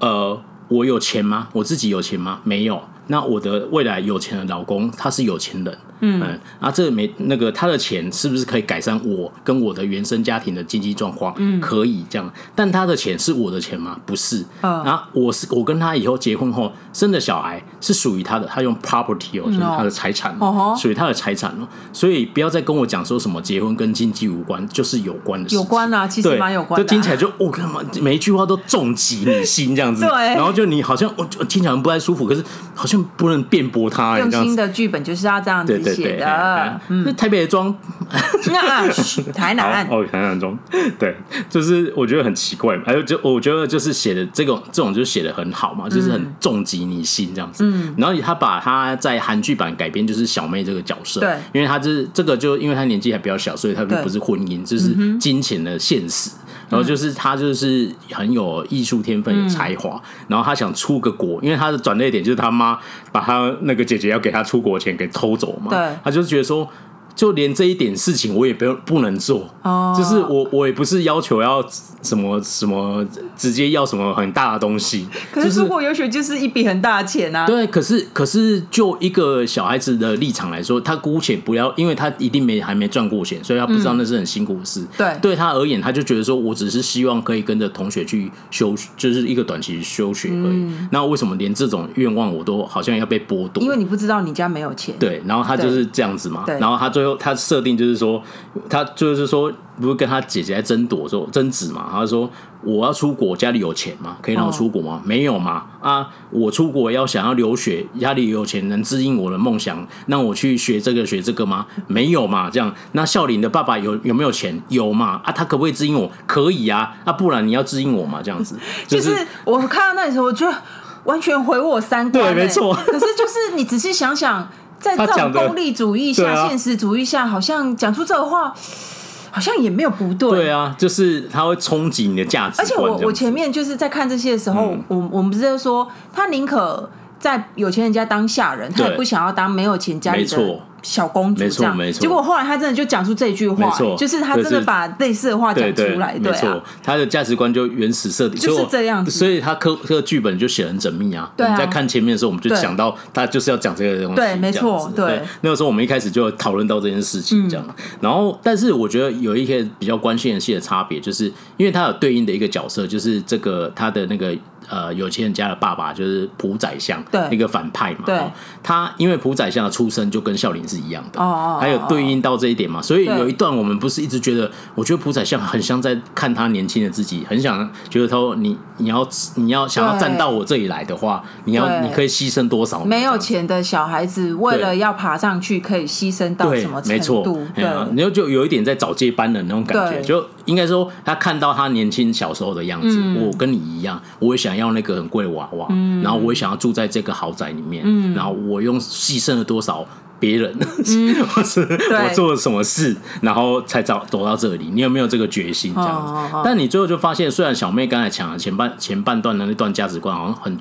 呃，我有钱吗？我自己有钱吗？没有。那我的未来有钱的老公，他是有钱人。”嗯，然后这没那个他的钱是不是可以改善我跟我的原生家庭的经济状况？嗯，可以这样，但他的钱是我的钱吗？不是。然后我是我跟他以后结婚后生的小孩是属于他的，他用 property 哦，就是他的财产，属于他的财产哦。所以不要再跟我讲说什么结婚跟经济无关，就是有关的事。有关啊，其实蛮有关的。就听起来就我干嘛每一句话都重击你心这样子。*laughs* 对。然后就你好像我听起来很不太舒服，可是好像不能辩驳他。用心的剧本就是要这样子。写的，嗯，台北的庄，*laughs* *laughs* 台南。哦，台南庄，对，就是我觉得很奇怪，还有就我觉得就是写的这种这种就写的很好嘛，就是很重击你心这样子，嗯，然后他把他在韩剧版改编就是小妹这个角色，对，因为他就是这个就因为他年纪还比较小，所以他就不是婚姻，就是金钱的现实。然后就是他就是很有艺术天分、有才华，然后他想出个国，因为他的转捩点就是他妈把他那个姐姐要给他出国钱给偷走嘛，对，他就觉得说。就连这一点事情我也不不能做，oh. 就是我我也不是要求要什么什么直接要什么很大的东西，可是出国游学就是一笔很大的钱啊。对，可是可是就一个小孩子的立场来说，他姑且不要，因为他一定没还没赚过钱，所以他不知道那是很辛苦的事。嗯、对，对他而言，他就觉得说我只是希望可以跟着同学去休，就是一个短期休学而已。嗯、那为什么连这种愿望我都好像要被剥夺？因为你不知道你家没有钱。对，然后他就是这样子嘛。对然后他最后他设定就是说，他就是说，不是跟他姐姐在争夺说争执嘛？他说我要出国，家里有钱吗？可以让我出国吗？哦、没有嘛？啊，我出国要想要留学，家里有钱能支应我的梦想，让我去学这个学这个吗？没有嘛？这样，那孝林的爸爸有有没有钱？有嘛？啊，他可不可以支应我？可以啊，啊，不然你要支应我嘛？这样子，*laughs* 就是、就是、我看到那里时候，我觉得完全毁我三观、欸。对，没错。可是就是你仔细想想。在这种功利主义下、啊、现实主义下，好像讲出这个话，好像也没有不对。对啊，就是他会冲击你的价值。而且我我前面就是在看这些的时候，嗯、我我们不是在说，他宁可在有钱人家当下人，他也不想要当没有钱家里的。小公主这样，没错没错。结果后来他真的就讲出这句话，就是他真的把类似的话讲出来，对，没错，他的价值观就原始设定就是这样子，所以他科这个剧本就写很缜密啊。对啊，在看前面的时候，我们就想到他就是要讲这个东西，对，没错，对。那个时候我们一开始就讨论到这件事情，这样。然后，但是我觉得有一些比较关键性的差别，就是因为他有对应的一个角色，就是这个他的那个。呃，有钱人家的爸爸就是朴宰相，对，一个反派嘛。对，他因为朴宰相的出身就跟孝林是一样的，哦，还有对应到这一点嘛。所以有一段我们不是一直觉得，我觉得朴宰相很像在看他年轻的自己，很想觉得他说你你要你要想要站到我这里来的话，你要你可以牺牲多少？没有钱的小孩子为了要爬上去，可以牺牲到什么程度？对，然后就有一点在找接班人那种感觉，就应该说他看到他年轻小时候的样子，我跟你一样，我也想。要那个很贵的娃娃，嗯、然后我也想要住在这个豪宅里面，嗯、然后我用牺牲了多少别人，嗯、*laughs* 或是我做了什么事，然后才找走到这里。你有没有这个决心？这样子？但你最后就发现，虽然小妹刚才讲了前半前半段的那段价值观，好像很。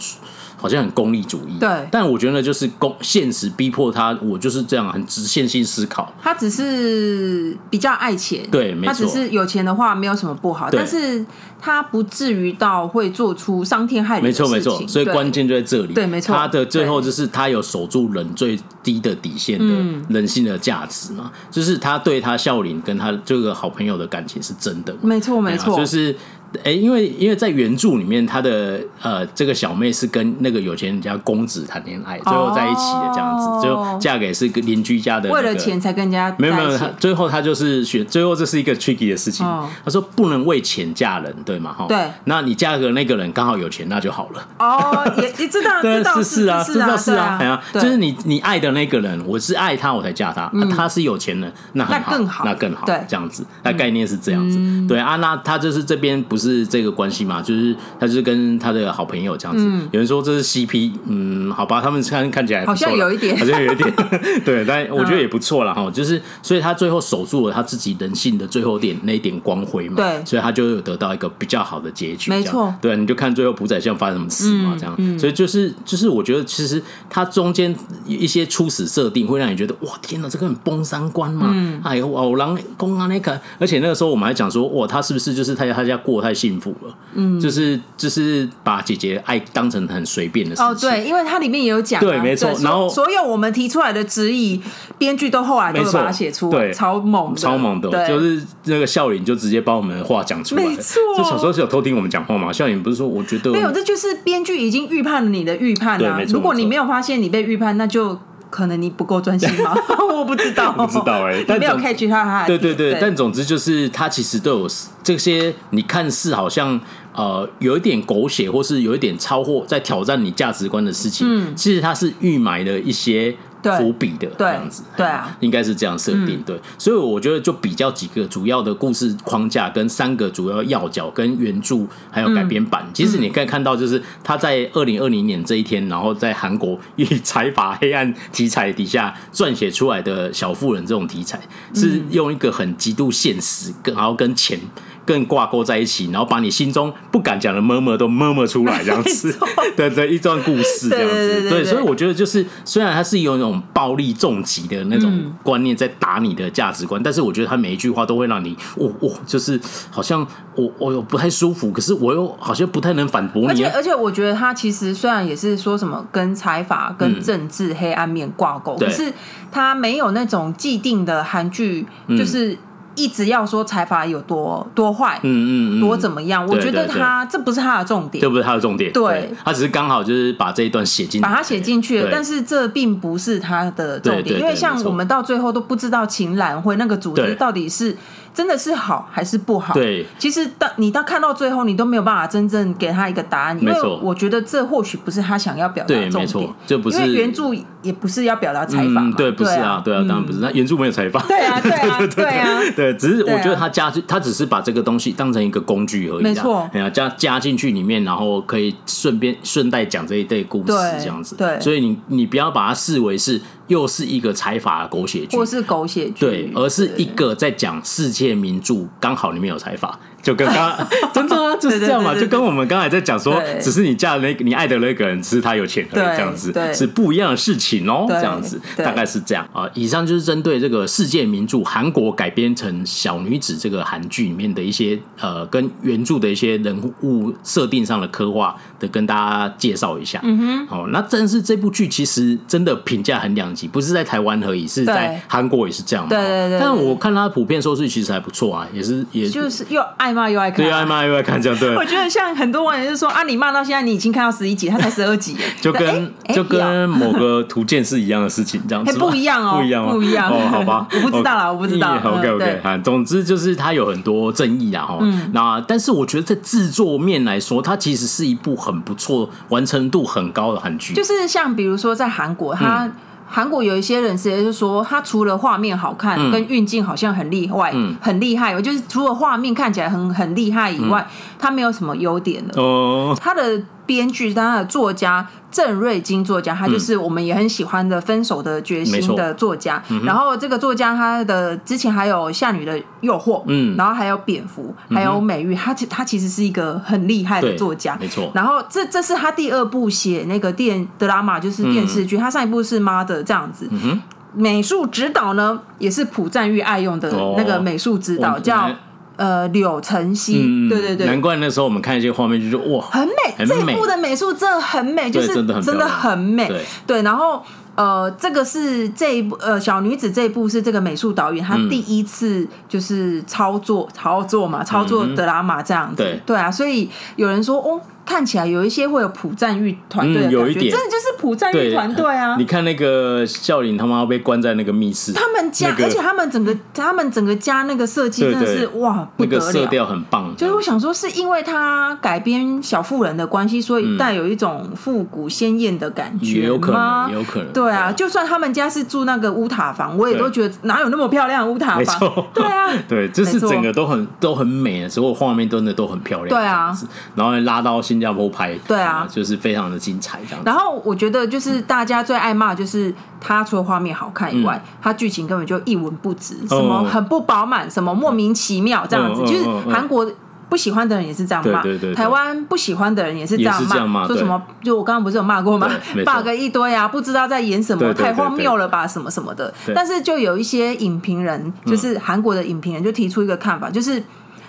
好像很功利主义，对，但我觉得就是公现实逼迫他，我就是这样很直线性思考。他只是比较爱钱，对，没错。他只是有钱的话没有什么不好，但是他不至于到会做出伤天害理的事情。没错，没错。所以关键就在这里，对，没错。他的最后就是他有守住人最低的底线的人性的价值嘛，嗯、就是他对他孝林跟他这个好朋友的感情是真的，没错，没错，就是。哎，因为因为在原著里面，他的呃这个小妹是跟那个有钱人家公子谈恋爱，最后在一起的这样子，哦、最后嫁给是个邻居家的、那个，为了钱才跟人家没有没有，他最后他就是选，最后这是一个 tricky 的事情。哦、他说不能为钱嫁人，对吗？哈，对。那你嫁给那个人刚好有钱，那就好了。哦，也也知道，*laughs* 知道是是啊，知道是啊，哎呀，就是你你爱的那个人，我是爱他我才嫁他，嗯、他是有钱人，那很好，那更好，那更好，对，这样子，那概念是这样子，嗯、对啊，那他就是这边不是这个关系嘛，就是他就是跟他的好朋友这样子，嗯、有人说这是 CP，嗯，好吧，他们看看起来好像有一点，好像有一点，*laughs* 对，但我觉得也不错了哈，就是所以他最后守住了他自己人性的最后点那一点光辉嘛，对，所以他就有得到一个比较好的结局，没错，对，你就看最后朴宰相发生什么事嘛，这样，嗯。嗯、所以就是就是我觉得其实他中间一些初始设定会让你觉得哇天哪，这个很崩三观嘛，嗯、哎呦，哦，狼公啊那个，而且那个时候我们还讲说哇，他是不是就是他他家过太幸福了，嗯，就是就是把姐姐爱当成很随便的事情，哦，对，因为它里面也有讲、啊，对，没错，然后所有我们提出来的质疑，编剧都后来都把它写出来，对，超猛的，超猛的，对就是那个笑琳就直接把我们的话讲出来，没错，就小时候是有偷听我们讲话嘛，笑琳不是说我觉得没有，这就是编剧已经预判了你的预判啊，如果你没有发现你被预判，那就。可能你不够专心吗？*laughs* 我不知道，不知道哎、欸，但没有 catch 他。对对对，对但总之就是他其实都有这些，你看似好像呃有一点狗血，或是有一点超货在挑战你价值观的事情，嗯，其实他是预埋了一些。伏笔的这样子，对啊，应该是这样设定，对，所以我觉得就比较几个主要的故事框架，跟三个主要要角，跟原著还有改编版，其实你可以看到，就是他在二零二零年这一天，然后在韩国以财阀黑暗题材底下撰写出来的小妇人这种题材，是用一个很极度现实，跟然后跟钱。更挂钩在一起，然后把你心中不敢讲的 murmur 都 murmur 出来，这样子，对 *laughs* 对，一段故事这样子，对，所以我觉得就是，虽然它是有那种暴力重击的那种观念在打你的价值观，但是我觉得他每一句话都会让你，哦哦，就是好像我我又不太舒服，可是我又好像不太能反驳你。而且而且，我觉得他其实虽然也是说什么跟财阀、跟政治黑暗面挂钩，可是他没有那种既定的韩剧，就是。一直要说财阀有多多坏，嗯嗯，多怎么样？我觉得他这不是他的重点，这不是他的重点。对，他只是刚好就是把这一段写进，把它写进去了。但是这并不是他的重点，因为像我们到最后都不知道秦岚会那个组织到底是。真的是好还是不好？对，其实到你到看到最后，你都没有办法真正给他一个答案，因为我觉得这或许不是他想要表达的重点，这不是因为原著也不是要表达采访嘛，对，不是啊，对啊，当然不是，那原著没有采访，对啊，对啊，*laughs* 对啊，对，只是我觉得他加，他只是把这个东西当成一个工具而已，没错，哎呀，加加进去里面，然后可以顺便顺带讲这一对故事这样子，对，所以你你不要把它视为是。又是一个财阀狗血剧，或是狗血剧，对，而是一个在讲世界名著，刚好里面有财阀。就跟刚刚 *laughs* 真的啊，就是这样嘛，就跟我们刚才在讲说，只是你嫁的那个你爱的那个人，只是他有钱而已，这样子是不一样的事情哦，这样子大概是这样啊。以上就是针对这个世界名著韩国改编成小女子这个韩剧里面的一些呃，跟原著的一些人物设定上的刻画的，跟大家介绍一下。嗯哼，哦，那真是这部剧其实真的评价很两极，不是在台湾而已，是在韩国也是这样。对对对。但我看它普遍收视其实还不错啊，也是也就是又爱。骂又爱看，对，爱骂又爱看，这样对。我觉得像很多网友就说啊，你骂到现在，你已经看到十一集，他才十二集，就跟就跟某个图鉴是一样的事情，这样子。不一样哦，不一样，不一样哦，好吧，*laughs* 我不知道啦，我不知道。OK OK，啊，总之就是它有很多争议啊，哈。那但是我觉得在制作面来说，它其实是一部很不错、完成度很高的韩剧。就是像比如说在韩国，它。韩国有一些人直接，就是说，他除了画面好看，跟运镜好像很厉害，嗯、很厉害。就是除了画面看起来很很厉害以外，他没有什么优点的。哦，他的。编剧，他的作家郑瑞金作家，他就是我们也很喜欢的《分手的决心》的作家。嗯、然后这个作家，他的之前还有《夏女的诱惑》，嗯，然后还有《蝙蝠》，还有《美玉》。他其他其实是一个很厉害的作家，没错。然后这这是他第二部写那个电德拉玛，就是电视剧。嗯、他上一部是《妈的》这样子。嗯、美术指导呢，也是朴赞玉爱用的那个美术指导，叫。呃，柳承熙，对对对，难怪那时候我们看一些画面就说哇，很美，这一部的美术真的很美，就是真的很美，对，然后呃，这个是这一部呃小女子这一部是这个美术导演他第一次就是操作、嗯、操作嘛，操作德拉玛这样子，对。对啊，所以有人说哦。看起来有一些会有朴赞玉团队的感觉，嗯、有一点真的就是朴赞玉团队啊！你看那个笑林他妈被关在那个密室，他们家，那个、而且他们整个他们整个家那个设计真的是对对哇，不得了，那个色调很棒。就是我想说，是因为他改编小妇人的关系，所以带有一种复古鲜艳的感觉有可能，有可能。对啊，就算他们家是住那个乌塔房，我也都觉得哪有那么漂亮的乌塔房？对啊，*laughs* 对，就是整个都很都很美，所有画面真的都很漂亮。对啊，然后拉到新加坡拍。对啊，就是非常的精彩这样。然后我觉得，就是大家最爱骂，就是他除了画面好看以外，他剧情根本就一文不值，什么很不饱满，什么莫名其妙这样子。就是韩国不喜欢的人也是这样骂对对，台湾不喜欢的人也是这样骂，说什么就我刚刚不是有骂过吗？bug 一堆啊，不知道在演什么，太荒谬了吧，什么什么的。但是就有一些影评人，就是韩国的影评人，就提出一个看法，就是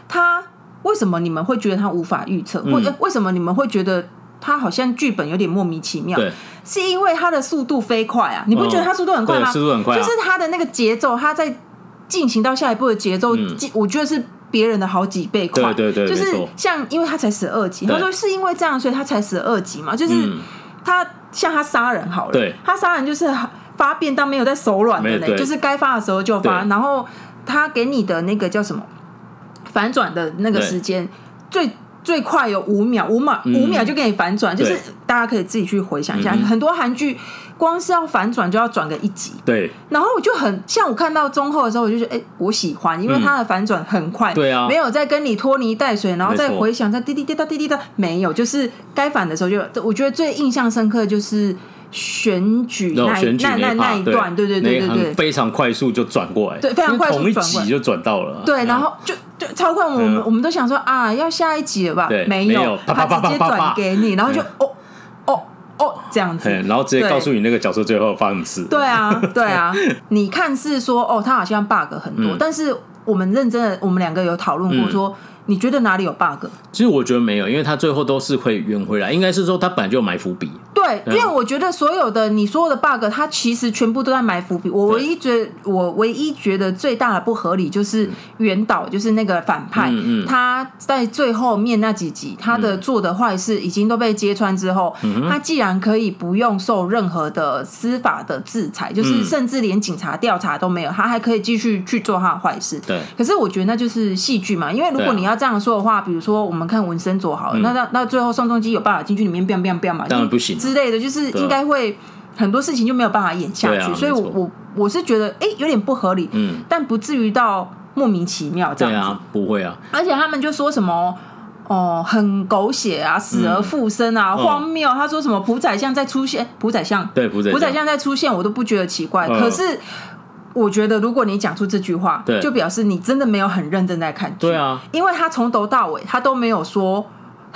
他。为什么你们会觉得他无法预测？或者为什么你们会觉得他好像剧本有点莫名其妙？对，是因为他的速度飞快啊！你不觉得他速度很快吗？速度很快，就是他的那个节奏，他在进行到下一步的节奏，我觉得是别人的好几倍快。对对对，就是像因为他才十二集，他说是因为这样，所以他才十二集嘛。就是他像他杀人好了，对，他杀人就是发便当没有在手软的嘞，就是该发的时候就发，然后他给你的那个叫什么？反转的那个时间最最快有五秒，五秒五秒就给你反转，就是大家可以自己去回想一下，很多韩剧光是要反转就要转个一集。对，然后我就很像我看到中后的时候，我就觉得哎，我喜欢，因为它的反转很快，对啊，没有再跟你拖泥带水，然后再回想，再滴滴滴答滴滴答，没有，就是该反的时候就，我觉得最印象深刻的就是。选举那那那那一段，对对对对对，非常快速就转过来，对，非常快速同一集就转到了，对，然后就就超快，我们我们都想说啊，要下一集了吧？没有，他直接转给你，然后就哦哦哦这样子，然后直接告诉你那个角色最后发生事。对啊对啊，*laughs* 你看是说哦，他好像 bug 很多，但是我们认真的，我们两个有讨论过说。你觉得哪里有 bug？其实我觉得没有，因为他最后都是会圆回来。应该是说他本来就有埋伏笔。对，因为我觉得所有的你说的 bug，它其实全部都在埋伏笔。我唯一觉得，我唯一觉得最大的不合理就是原导，就是那个反派，他在最后面那几集，他的做的坏事已经都被揭穿之后，他既然可以不用受任何的司法的制裁，就是甚至连警察调查都没有，他还可以继续去做他的坏事。对。可是我觉得那就是戏剧嘛，因为如果你要。这样说的话，比如说我们看文森佐好了，嗯、那那那最后宋仲基有办法进去里面变变变嘛？当然不行之类的，就是应该会很多事情就没有办法演下去，啊、所以我我我是觉得哎、欸、有点不合理，嗯，但不至于到莫名其妙这样子，不会啊。而且他们就说什么哦，很狗血啊，死而复生啊，嗯、荒谬。他说什么朴宰相再出现，朴宰相对朴宰相再出现，我都不觉得奇怪，嗯、可是。我觉得，如果你讲出这句话，对就表示你真的没有很认真在看剧。对啊，因为他从头到尾，他都没有说，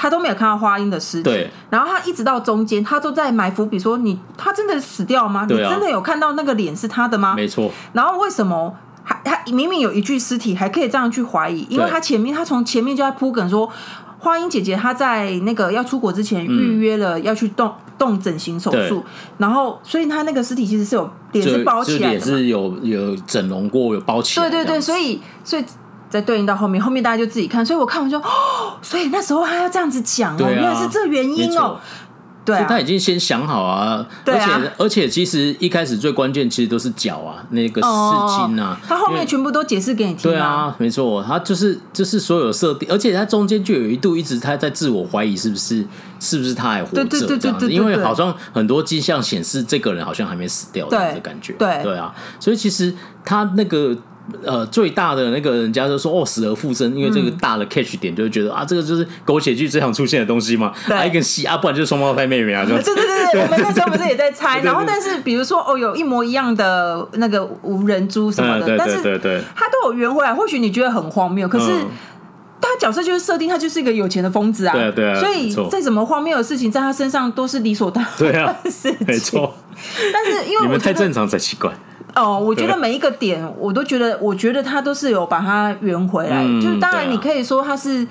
他都没有看到花音的尸体。对，然后他一直到中间，他都在埋伏笔，说你他真的死掉吗？啊，你真的有看到那个脸是他的吗？没错。然后为什么还他明明有一具尸体，还可以这样去怀疑？因为他前面他从前面就在铺梗说。花英姐姐她在那个要出国之前预约了要去动动整形手术，然后所以她那个尸体其实是有脸是包起来的，是有有整容过有包起来。对对对，所以所以再对应到后面，后面大家就自己看。所以我看完就哦，*gasps* 所以那时候他要这样子讲哦，原来是这原因哦。对啊，他已经先想好啊，而且而且其实一开始最关键其实都是脚啊，那个事情啊，他后面全部都解释给你听。对啊，没错，他就是就是所有设定，而且他中间就有一度一直他在自我怀疑，是不是是不是他还活着这样子？因为好像很多迹象显示这个人好像还没死掉这样的感觉。对对啊，所以其实他那个。呃，最大的那个人家就说哦，死而复生，因为这个大的 catch 点就会觉得啊，这个就是狗血剧最常出现的东西嘛。对，一根戏啊，不然就是双胞胎妹妹啊，就对对对对，我们那时候不是也在猜，*laughs* 然后但是比如说哦，有一模一样的那个无人猪什么的，但是对对，他都有圆回来，或许你觉得很荒谬，可是他角色就是设定他就是一个有钱的疯子啊，对对，所以再怎么荒谬的事情在他身上都是理所当然的事情，没错。但是因为你们太正常才奇怪。哦，我觉得每一个点，我都觉得，我觉得他都是有把它圆回来。嗯、就是当然，你可以说它是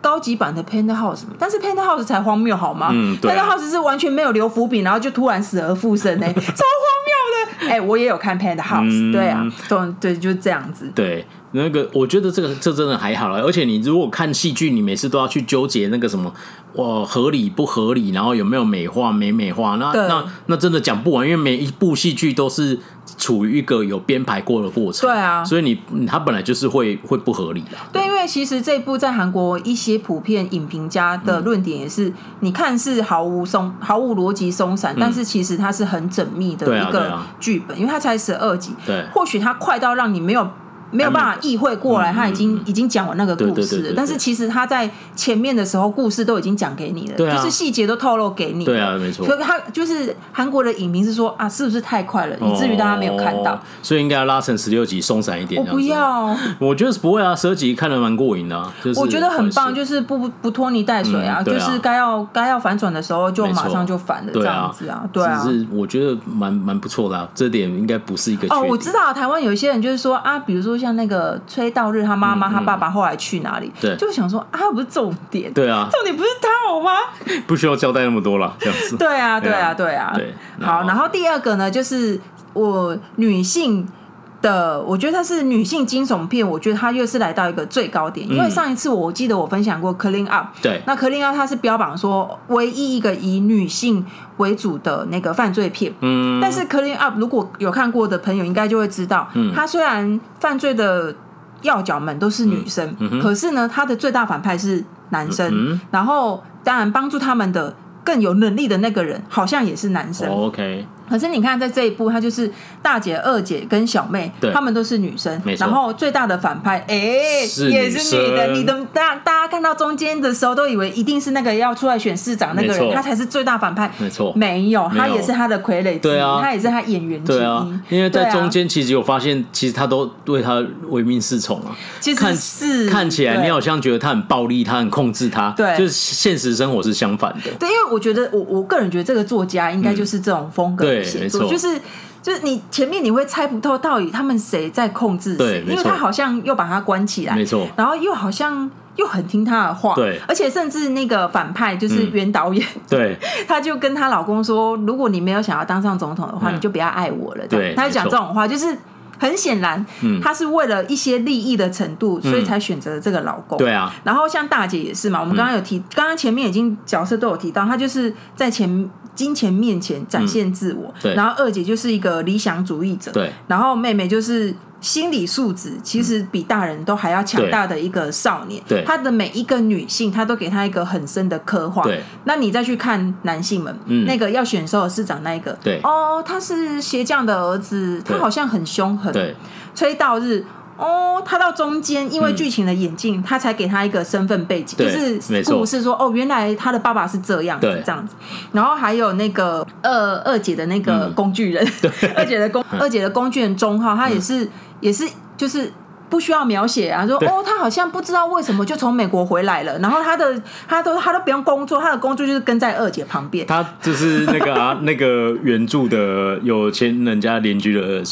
高级版的 Penthouse，但是 Penthouse 才荒谬好吗？嗯啊、Penthouse 是完全没有留伏笔，然后就突然死而复生呢、欸，*laughs* 超荒谬的哎，我也有看 Penthouse，对啊，对对，就是这样子。对，那个我觉得这个这真的还好了，而且你如果看戏剧，你每次都要去纠结那个什么，哇，合理不合理，然后有没有美化没美化，那那那真的讲不完，因为每一部戏剧都是。处于一个有编排过的过程，对啊，所以你他本来就是会会不合理的。对，因为其实这部在韩国一些普遍影评家的论点也是，你看是毫无松、毫无逻辑松散，但是其实它是很缜密的一个剧本，因为它才十二集，对，或许它快到让你没有。没有办法意会过来，他已经已经讲完那个故事了。但是其实他在前面的时候，故事都已经讲给你了，就是细节都透露给你。对啊，没错。所以他就是韩国的影评是说啊，是不是太快了，以至于大家没有看到？所以应该要拉成十六集，松散一点。我不要，我觉得不会啊，十二集看得蛮过瘾的。我觉得很棒，就是不不拖泥带水啊，就是该要该要反转的时候就马上就反了这样子啊。对啊，是我觉得蛮蛮不错的，这点应该不是一个。哦，我知道台湾有一些人就是说啊，比如说像那个。崔道日他妈妈、他爸爸后来去哪里？对，就想说啊，不是重点，对啊，重点不是他好吗？*laughs* 不需要交代那么多了，这样子。对啊，对啊，对啊。对，好，然后第二个呢，就是我女性的，我觉得它是女性惊悚片，我觉得它又是来到一个最高点，因为上一次我记得我分享过《Clean Up》，对，那《Clean Up》它是标榜说唯一一个以女性为主的那个犯罪片，嗯，但是《Clean Up》如果有看过的朋友应该就会知道，嗯，它虽然犯罪的。要角们都是女生，可是呢，他的最大反派是男生。嗯、然后，当然帮助他们的更有能力的那个人，好像也是男生。哦、OK。可是你看，在这一部，她就是大姐、二姐跟小妹，她们都是女生。然后最大的反派，哎，是也是女的。你的大大家看到中间的时候，都以为一定是那个要出来选市长那个人，他才是最大反派。没错，没有，他也是他的傀儡之一，他也是他演员之一。对啊，因为在中间其实有发现，其实他都对他唯命是从啊。其实是看起来你好像觉得他很暴力，他很控制他。对，就是现实生活是相反的。对，因为我觉得我我个人觉得这个作家应该就是这种风格。没错，就是就是你前面你会猜不透到底他们谁在控制谁，因为他好像又把他关起来，没错，然后又好像又很听他的话，对，而且甚至那个反派就是原导演，对，*laughs* 他就跟她老公说，如果你没有想要当上总统的话，你就不要爱我了，对，他就讲这种话，就是。很显然，他是为了一些利益的程度，所以才选择了这个老公。对啊。然后像大姐也是嘛，我们刚刚有提，刚刚前面已经角色都有提到，她就是在钱金钱面前展现自我。对。然后二姐就是一个理想主义者。对。然后妹妹就是。心理素质其实比大人都还要强大的一个少年，对，他的每一个女性，他都给他一个很深的刻画。对，那你再去看男性们，嗯，那个要选首尔市长那一个，对，哦，他是鞋匠的儿子，他好像很凶狠，对，崔道日。哦，他到中间，因为剧情的演进，他才给他一个身份背景，就是故事说，哦，原来他的爸爸是这样子，这样子。然后还有那个二二姐的那个工具人，*laughs* 二姐的工 *laughs* 二姐的工具人钟浩，他也是也是就是。不需要描写啊，说哦，他好像不知道为什么就从美国回来了，然后他的他都他都不用工作，他的工作就是跟在二姐旁边。他就是那个啊，*laughs* 那个原著的有钱人家邻居的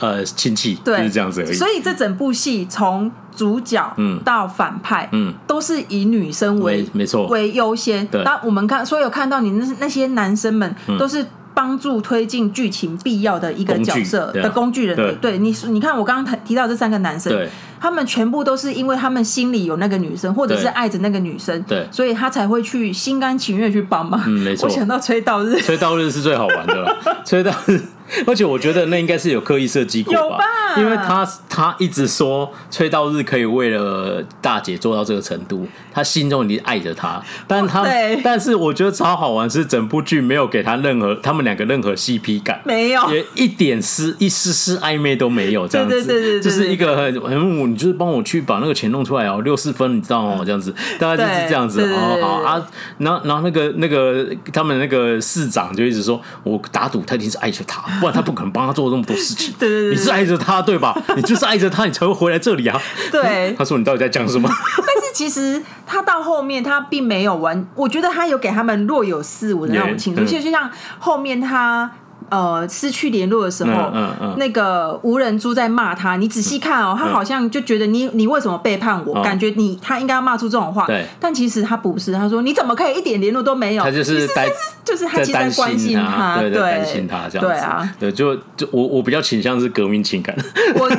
呃亲戚，对，就是这样子而已。所以这整部戏从主角嗯到反派嗯都是以女生为没错为优先。那我们看，所以有看到你那那些男生们都是。帮助推进剧情必要的一个角色的工具人，对，对你，你看我刚刚提到这三个男生，他们全部都是因为他们心里有那个女生，或者是爱着那个女生，对，所以他才会去心甘情愿去帮忙。嗯，没错。*laughs* 我想到崔道日，崔道日是最好玩的了，崔道日。*laughs* 而且我觉得那应该是有刻意设计过吧，吧，因为他他一直说崔道日可以为了大姐做到这个程度，他心中已经爱着她，但他但是我觉得超好玩是整部剧没有给他任何他们两个任何 CP 感，没有，也一点丝一丝丝暧昧都没有，这样子，对对对就是一个很很你就是帮我去把那个钱弄出来哦，六四分你知道吗？这样子。大概就是这样子，好好啊，然后然后那个那个他们那个市长就一直说，我打赌他一定是爱着他。不然他不可能帮他做那么多事情。*laughs* 对对对，你是爱着他对吧？你就是爱着他，你才会回来这里啊。对，他说你到底在讲什么？*laughs* 但是其实他到后面他并没有完，我觉得他有给他们若有似无的那种情绪，其实、就像后面他呃失去联络的时候，嗯嗯嗯、那个无人猪在骂他。你仔细看哦，他好像就觉得你你为什么背叛我？嗯、感觉你他应该要骂出这种话。对，但其实他不是。他说你怎么可以一点联络都没有？他就是担，就是他其实在关心他，对，担心他这样子。对啊，对，就就我我比较倾向是革命情感。我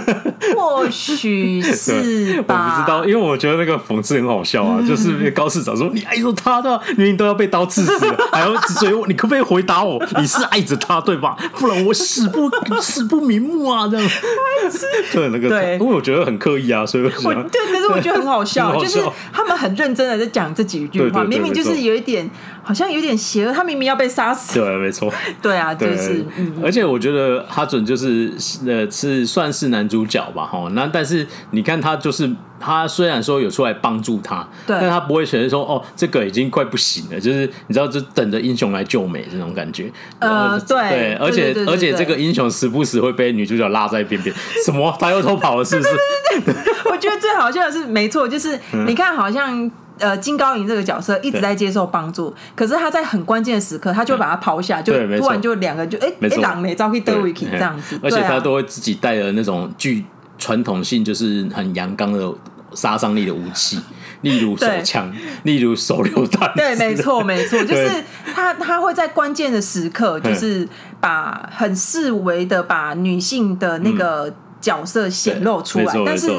或许是 *laughs* 吧，我不知道，因为我觉得那个讽刺很好笑啊，嗯、就是高市长说你爱着他的，明明都要被刀刺死了，还要 *laughs* 追我，你可不可以回答我？你是爱着他对吧？不然我死不 *laughs* 死不瞑目啊！这样，*laughs* 对那个，对，因为我觉得很刻意啊，所以我我对，可是我觉得很好笑，*laughs* 好笑就是他们很认真的在讲这几句话，对对对，明明就是有一点。好像有点邪恶，他明明要被杀死。对，没错。*laughs* 对啊，就是。而且我觉得哈准就是呃是算是男主角吧，哈。那但是你看他就是他虽然说有出来帮助他，对，但他不会觉得说哦这个已经快不行了，就是你知道就等着英雄来救美这种感觉。呃，对。对，而且而且这个英雄时不时会被女主角拉在边边，什么他又偷跑了是不是？对对对。我觉得最好笑的是，没错，就是你看好像。呃，金高银这个角色一直在接受帮助，可是他在很关键的时刻，他就把他抛下，就突然就两个就哎哎，狼没，招去德维奇这样子，而且他都会自己带了那种具传统性，就是很阳刚的杀伤力的武器，例如手枪，例如手榴弹。对，没错，没错，就是他他会在关键的时刻，就是把很视为的把女性的那个角色显露出来，但是。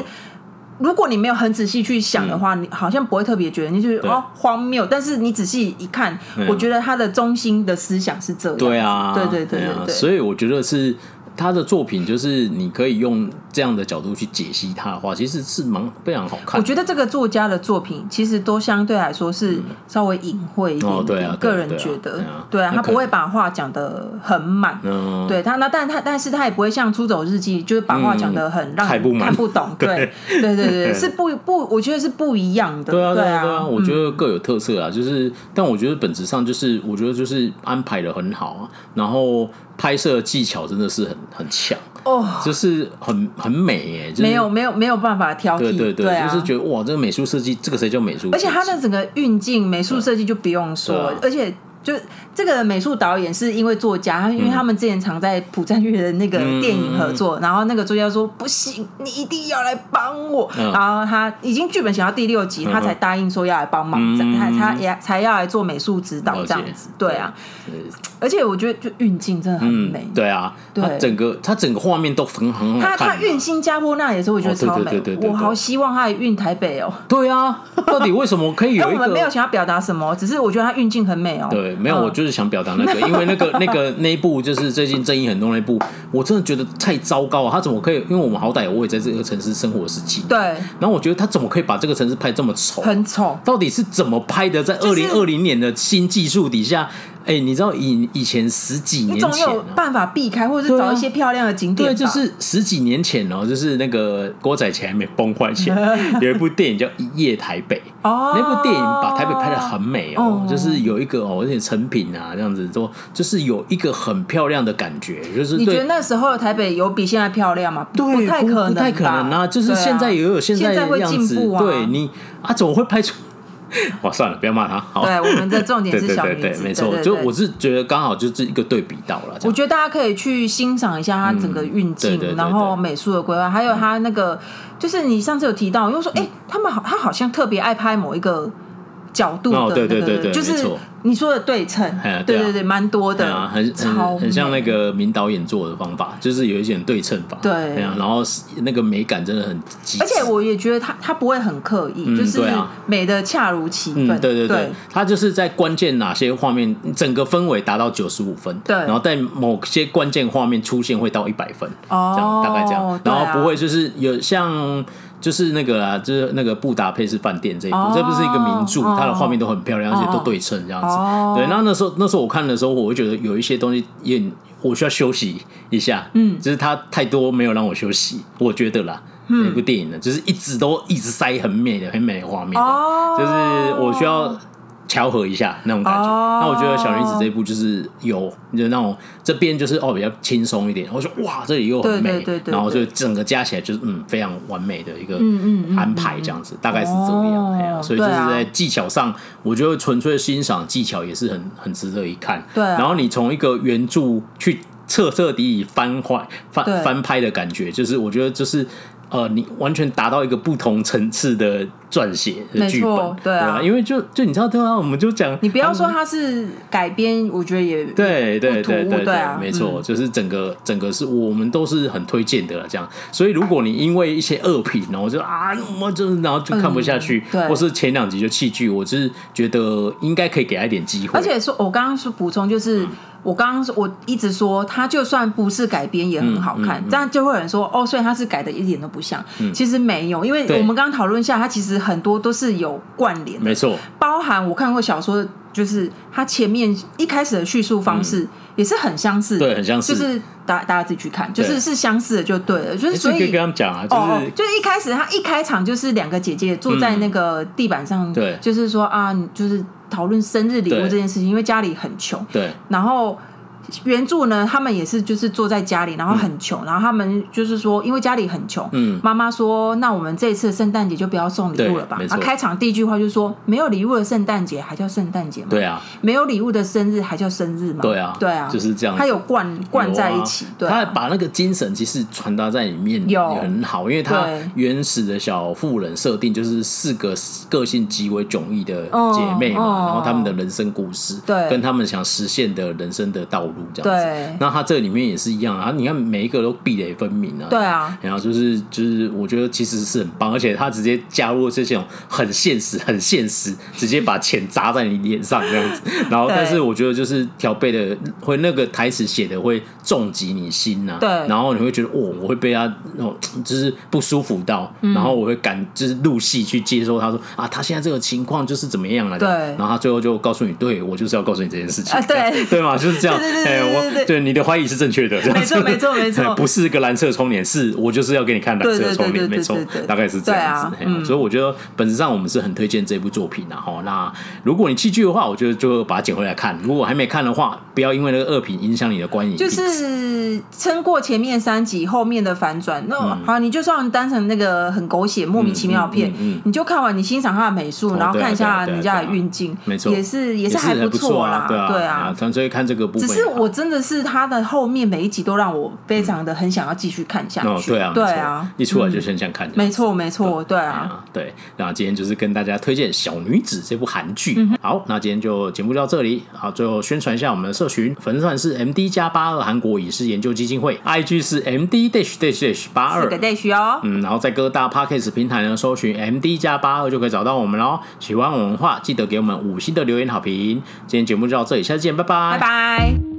如果你没有很仔细去想的话，嗯、你好像不会特别觉得，你就哦荒谬。但是你仔细一看，嗯、我觉得他的中心的思想是这样。对啊，对对对对对。所以我觉得是。他的作品就是你可以用这样的角度去解析他的话，其实是蛮非常好看。我觉得这个作家的作品其实都相对来说是稍微隐晦一点点。哦，对啊，个人觉得，对啊，他不会把话讲得很满。嗯，对他那，但他但是他也不会像《出走日记》就是把话讲得很让人看不懂。*laughs* 对对对对，是不不，我觉得是不一样的。对啊对啊对啊，我觉得各有特色啊。就是，但我觉得本质上就是，我觉得就是安排的很好啊，然后。拍摄技巧真的是很很强哦，就是很很美耶，没有没有没有办法挑剔，对对对，就是觉得哇，这个美术设计，这个谁叫美术？而且它的整个运镜、美术设计就不用说，而且。就这个美术导演是因为作家，因为他们之前常在朴赞郁的那个电影合作，然后那个作家说不行，你一定要来帮我，然后他已经剧本写到第六集，他才答应说要来帮忙，他他也才要来做美术指导这样子，对啊，而且我觉得就运镜真的很美，对啊，对，整个他整个画面都很很好看，他他运新加坡那也是我觉得超美，我好希望他也运台北哦，对啊，*laughs* 到底为什么可以有一个？我们没有想要表达什么，只是我觉得他运镜很美哦，对。没有，我就是想表达那个，*laughs* 因为那个那个那一部就是最近争议很多那一部，我真的觉得太糟糕了。他怎么可以？因为我们好歹我也在这个城市生活十几年，对。然后我觉得他怎么可以把这个城市拍这么丑？很丑。到底是怎么拍的？在二零二零年的新技术底下。哎、欸，你知道以以前十几年前，你总有办法避开，或者是找一些漂亮的景点。对，就是十几年前哦，就是那个郭仔前还没崩坏前，*laughs* 有一部电影叫《一夜台北》。哦，那部电影把台北拍的很美哦，哦就是有一个哦，有点成品啊，这样子说，就是有一个很漂亮的感觉。就是你觉得那时候的台北有比现在漂亮吗？对，不太可能，不太可能啊！就是现在也有现在的样子。啊、对你啊，怎么会拍出？*laughs* 哇，算了，不要骂他。好，对，我们的重点是小女子，对对对对，没错。就我是觉得刚好就是一个对比到了。我觉得大家可以去欣赏一下他整个运镜，然后美术的规划，还有他那个，就是你上次有提到，因为说，哎，他们好，他好像特别爱拍某一个角度的，对对对对，就是。你说的对称，对对对，蛮多的，很很很像那个名导演做的方法，就是有一点对称法，对，然后那个美感真的很极。而且我也觉得他他不会很刻意，就是美的恰如其分。对对对，他就是在关键哪些画面，整个氛围达到九十五分，对，然后在某些关键画面出现会到一百分，哦，这样大概这样，然后不会就是有像。就是那个啊，就是那个布达佩斯饭店这一部，这不是一个名著，它的画面都很漂亮，而且都对称这样子。对，那那时候那时候我看的时候，我会觉得有一些东西也我需要休息一下。嗯，就是它太多没有让我休息，我觉得啦，那部电影呢，就是一直都一直塞很美的很美的画面，就是我需要。调和一下那种感觉，那我觉得小女子这一部就是有，就那种这边就是哦比较轻松一点，我说哇这里又很美，然后就整个加起来就是嗯非常完美的一个安排这样子，大概是这样，所以就是在技巧上，我觉得纯粹欣赏技巧也是很很值得一看。对，然后你从一个原著去彻彻底底翻坏翻翻拍的感觉，就是我觉得就是。呃，你完全达到一个不同层次的撰写的剧本，对啊，因为就就你知道，对啊，我们就讲，你不要说它是改编，我觉得也对对对对对，啊、没错，就是整个整个是我们都是很推荐的这样。所以如果你因为一些恶评，然后就啊，我就是然后就看不下去，或是前两集就弃剧，我就是觉得应该可以给他一点机会。而且说，我刚刚是补充就是。嗯我刚刚说，我一直说，他就算不是改编也很好看，这样、就会有人说，哦，所以他是改的一点都不像。嗯、其实没有，因为我们刚刚讨论下，他其实很多都是有关联的，没错。包含我看过小说，就是他前面一开始的叙述方式也是很相似，对，很相似。就是大大家自己去看，就是是相似的就对了。就是所以可以跟他们讲啊，就是、哦、就是一开始他一开场就是两个姐姐坐在那个地板上，对、嗯，就是说啊，就是讨论生日礼物这件事情，因为家里很穷，对，然后。原著呢，他们也是就是坐在家里，然后很穷，嗯、然后他们就是说，因为家里很穷，嗯，妈妈说，那我们这一次圣诞节就不要送礼物了吧？啊，开场第一句话就是说，没有礼物的圣诞节还叫圣诞节吗？对啊，没有礼物的生日还叫生日吗？对啊，对啊，就是这样。他有灌灌在一起，对、啊，他把那个精神其实传达在里面有很好，因为他原始的小妇人设定就是四个个性极为迥异的姐妹嘛，哦、然后他们的人生故事，对，跟他们想实现的人生的道路这样子。对那他这里面也是一样啊，你看每一个都壁垒分明啊。对啊，然后就是就是，我觉得其实是很棒，而且他直接加入这种很现实、很现实，直接把钱砸在你脸上这样子。*laughs* 然后，但是我觉得就是调配的会那个台词写的会重击你心呐、啊。对。然后你会觉得哦，我会被他那种，就是不舒服到，然后我会感就是入戏去接受他说啊，他现在这个情况就是怎么样了。对。然后他最后就告诉你，对我就是要告诉你这件事情。啊，对。对嘛，就是这样。对对对我对。你的怀疑是正确的，没错没错没错，*laughs* 不是一个蓝色窗帘，是我就是要给你看蓝色窗帘，没错，大概是这样子。嗯、所以我觉得本质上我们是很推荐这部作品的哈。那如果你弃剧的话，我觉得就把它捡回来看；如果还没看的话，不要因为那个恶评影响你的观影。就是撑过前面三集，后面的反转。那、嗯、好，你就算当成那个很狗血、莫名其妙的片，你就看完，你欣赏它的美术，然后看一下人家的运镜，没错，也是也是还不错啦。对啊，对啊。所以看这个部分，只是我真的是他的后面每一集都让我非常的很想要继续看下去。对啊，对啊，一出来就很想看。没错，没错，对啊，对。那今天就是跟大家推荐《小女子》这部韩剧。好，那今天就节目就到这里。好，最后宣传一下我们的社群，粉丝团是 M D 加八二韩国影视研究基金会，I G 是 M D dash dash dash 八二，四个 dash 哦。嗯，然后在各大 Podcast 平台呢搜寻 M D 加八二就可以找到我们喽。喜欢我们的话，记得给我们五星的留言好评。今天节目就到这里，下次见，拜拜，拜拜。